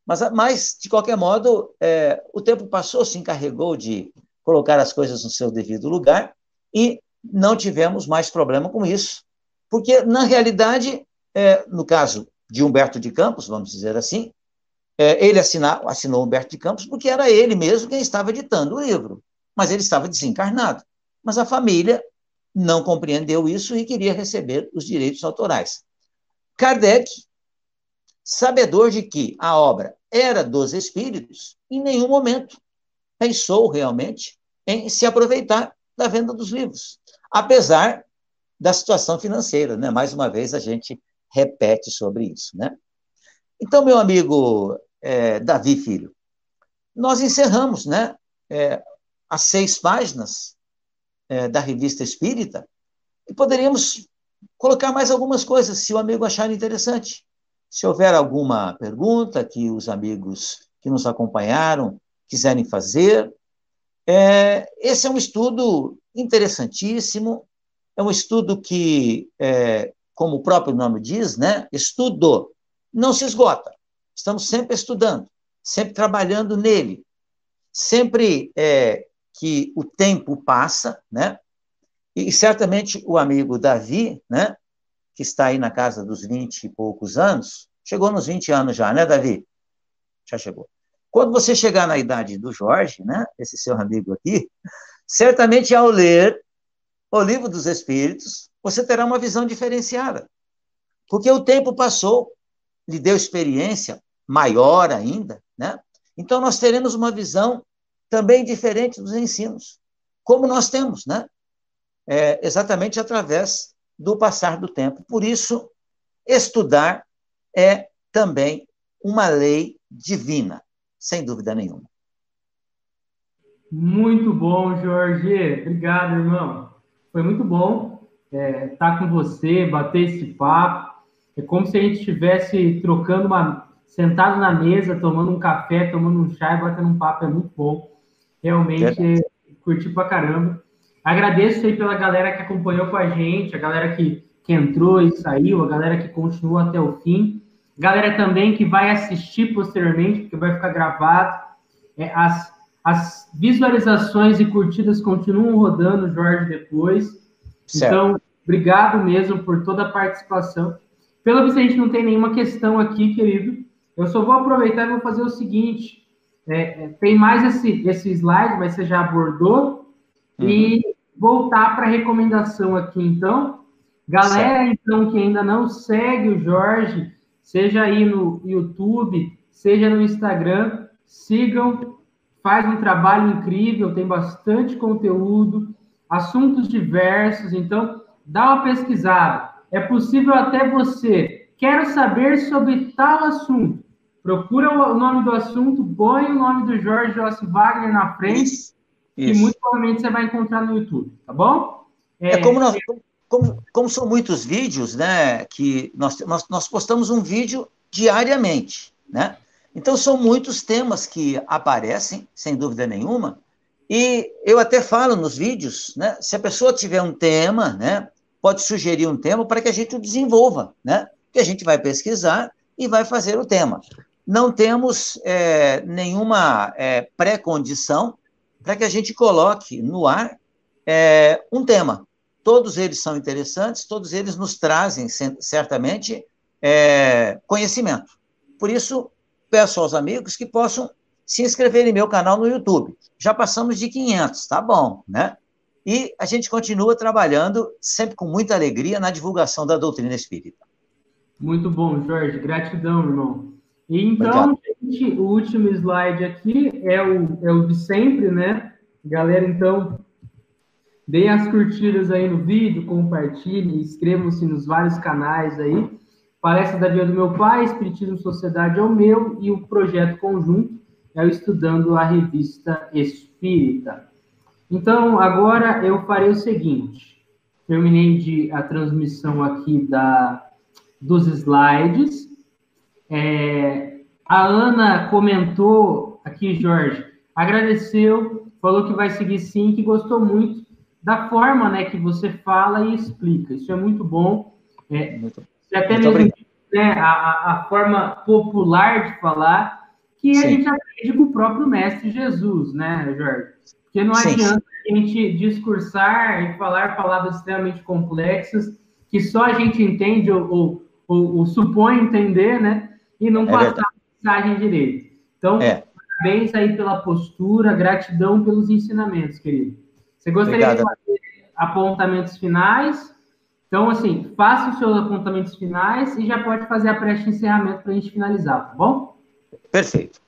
Mas, mas de qualquer modo, é, o tempo passou, se encarregou de colocar as coisas no seu devido lugar e não tivemos mais problema com isso. Porque, na realidade, é, no caso de Humberto de Campos, vamos dizer assim, é, ele assinou Humberto de Campos porque era ele mesmo quem estava editando o livro, mas ele estava desencarnado. Mas a família não compreendeu isso e queria receber os direitos autorais. Kardec, sabedor de que a obra era dos espíritos, em nenhum momento pensou realmente em se aproveitar da venda dos livros, apesar da situação financeira, né? Mais uma vez a gente repete sobre isso, né? Então, meu amigo é, Davi Filho, nós encerramos, né? É, as seis páginas é, da revista Espírita e poderíamos colocar mais algumas coisas, se o amigo achar interessante. Se houver alguma pergunta que os amigos que nos acompanharam quiserem fazer. É, esse é um estudo interessantíssimo, é um estudo que, é, como o próprio nome diz, né, estudo, não se esgota. Estamos sempre estudando, sempre trabalhando nele, sempre é, que o tempo passa, né, e certamente o amigo Davi, né, que está aí na casa dos 20 e poucos anos, chegou nos 20 anos já, né, Davi? Já chegou. Quando você chegar na idade do Jorge, né, esse seu amigo aqui, certamente ao ler o livro dos Espíritos, você terá uma visão diferenciada. Porque o tempo passou, lhe deu experiência maior ainda, né? Então nós teremos uma visão também diferente dos ensinos, como nós temos, né? é, exatamente através do passar do tempo. Por isso, estudar é também uma lei divina, sem dúvida nenhuma. Muito bom, Jorge. Obrigado, irmão. Foi muito bom é, estar com você, bater esse papo. É como se a gente estivesse trocando uma. Sentado na mesa, tomando um café, tomando um chá e batendo um papo. É muito bom. Realmente, é. curti pra caramba. Agradeço aí pela galera que acompanhou com a gente, a galera que, que entrou e saiu, a galera que continuou até o fim, galera também que vai assistir posteriormente, porque vai ficar gravado. É, as, as visualizações e curtidas continuam rodando, Jorge, depois. Certo. Então, obrigado mesmo por toda a participação. Pelo visto, a gente não tem nenhuma questão aqui, querido. Eu só vou aproveitar e vou fazer o seguinte. é, é, tem mais esse, esse slide, mas você já abordou. Uhum. E voltar para a recomendação aqui, então. Galera, certo. então, que ainda não segue o Jorge, seja aí no YouTube, seja no Instagram, sigam, faz um trabalho incrível, tem bastante conteúdo, assuntos diversos, então dá uma pesquisada. É possível até você, quero saber sobre tal assunto, procura o nome do assunto, põe o nome do Jorge Jossi Wagner na frente, Isso. que muito provavelmente você vai encontrar no YouTube, tá bom? É, é como nós, como, como são muitos vídeos, né, que nós, nós, nós postamos um vídeo diariamente, né? Então, são muitos temas que aparecem, sem dúvida nenhuma, e eu até falo nos vídeos, né? Se a pessoa tiver um tema, né? Pode sugerir um tema para que a gente o desenvolva, né? Que a gente vai pesquisar e vai fazer o tema. Não temos é, nenhuma é, pré-condição para que a gente coloque no ar é, um tema. Todos eles são interessantes, todos eles nos trazem, certamente, é, conhecimento. Por isso, peço aos amigos que possam se inscrever em meu canal no YouTube. Já passamos de 500, tá bom, né? E a gente continua trabalhando sempre com muita alegria na divulgação da doutrina espírita. Muito bom, Jorge. Gratidão, irmão. Então, gente, o último slide aqui é o, é o de sempre, né? Galera, então, deem as curtidas aí no vídeo, compartilhem, inscrevam-se nos vários canais aí. Palestra da Via do Meu Pai, Espiritismo Sociedade é o meu, e o projeto conjunto é o Estudando a Revista Espírita. Então, agora eu farei o seguinte: terminei de, a transmissão aqui da, dos slides. É, a Ana comentou aqui, Jorge, agradeceu, falou que vai seguir sim, que gostou muito da forma né, que você fala e explica. Isso é muito bom. É, muito até Muito mesmo né, a, a, forma popular de falar, que Sim. a gente aprende com o próprio Mestre Jesus, né, Jorge? Porque não Sim. adianta a gente discursar e falar palavras extremamente complexas que só a gente entende ou, ou, ou, ou supõe entender, né? E não é passar a mensagem direito. Então, é. parabéns aí pela postura, gratidão pelos ensinamentos, querido. Você gostaria Obrigado. de fazer apontamentos finais? Então, assim, faça os seus apontamentos finais e já pode fazer a prece de encerramento para a gente finalizar, tá bom? Perfeito.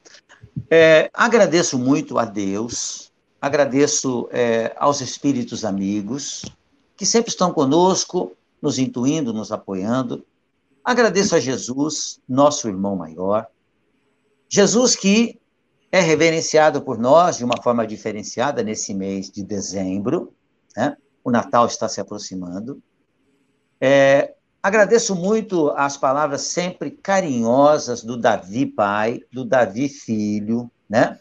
É, agradeço muito a Deus, agradeço é, aos espíritos amigos que sempre estão conosco, nos intuindo, nos apoiando. Agradeço a Jesus, nosso irmão maior. Jesus que é reverenciado por nós de uma forma diferenciada nesse mês de dezembro, né? O Natal está se aproximando. É, agradeço muito as palavras sempre carinhosas do Davi pai, do Davi filho, né?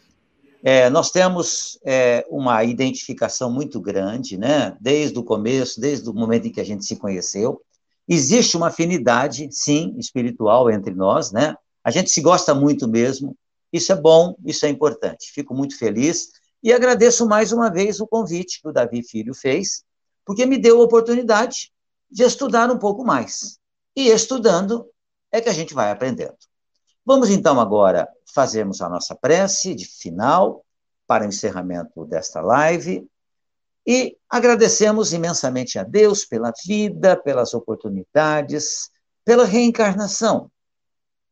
É, nós temos é, uma identificação muito grande, né? Desde o começo, desde o momento em que a gente se conheceu. Existe uma afinidade, sim, espiritual entre nós, né? A gente se gosta muito mesmo. Isso é bom, isso é importante. Fico muito feliz e agradeço mais uma vez o convite que o Davi Filho fez, porque me deu a oportunidade de estudar um pouco mais. E estudando é que a gente vai aprendendo. Vamos então agora fazermos a nossa prece de final para o encerramento desta live e agradecemos imensamente a Deus pela vida, pelas oportunidades, pela reencarnação.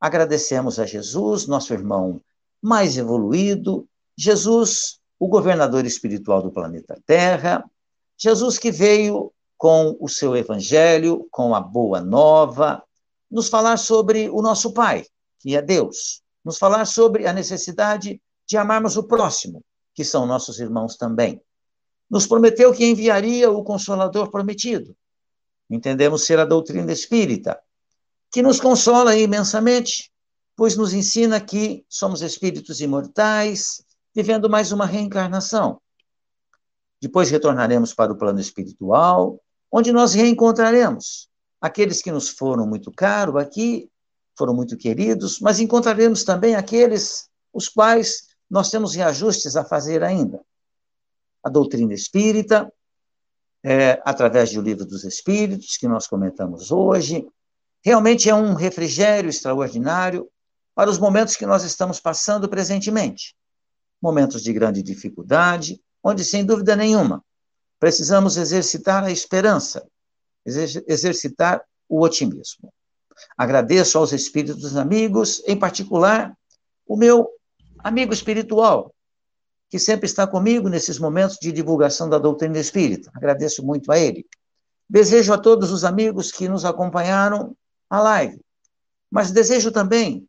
Agradecemos a Jesus, nosso irmão mais evoluído, Jesus, o governador espiritual do planeta Terra, Jesus que veio com o seu evangelho, com a boa nova, nos falar sobre o nosso Pai, que é Deus, nos falar sobre a necessidade de amarmos o próximo, que são nossos irmãos também. Nos prometeu que enviaria o Consolador prometido. Entendemos ser a doutrina espírita, que nos consola imensamente, pois nos ensina que somos espíritos imortais, vivendo mais uma reencarnação. Depois retornaremos para o plano espiritual, onde nós reencontraremos aqueles que nos foram muito caros aqui, foram muito queridos, mas encontraremos também aqueles os quais nós temos reajustes a fazer ainda. A doutrina espírita, é, através do livro dos Espíritos, que nós comentamos hoje, realmente é um refrigério extraordinário para os momentos que nós estamos passando presentemente. momentos de grande dificuldade, onde, sem dúvida nenhuma, precisamos exercitar a esperança, exercitar o otimismo. Agradeço aos espíritos amigos, em particular, o meu amigo espiritual, que sempre está comigo nesses momentos de divulgação da doutrina espírita. Agradeço muito a ele. Desejo a todos os amigos que nos acompanharam a live, mas desejo também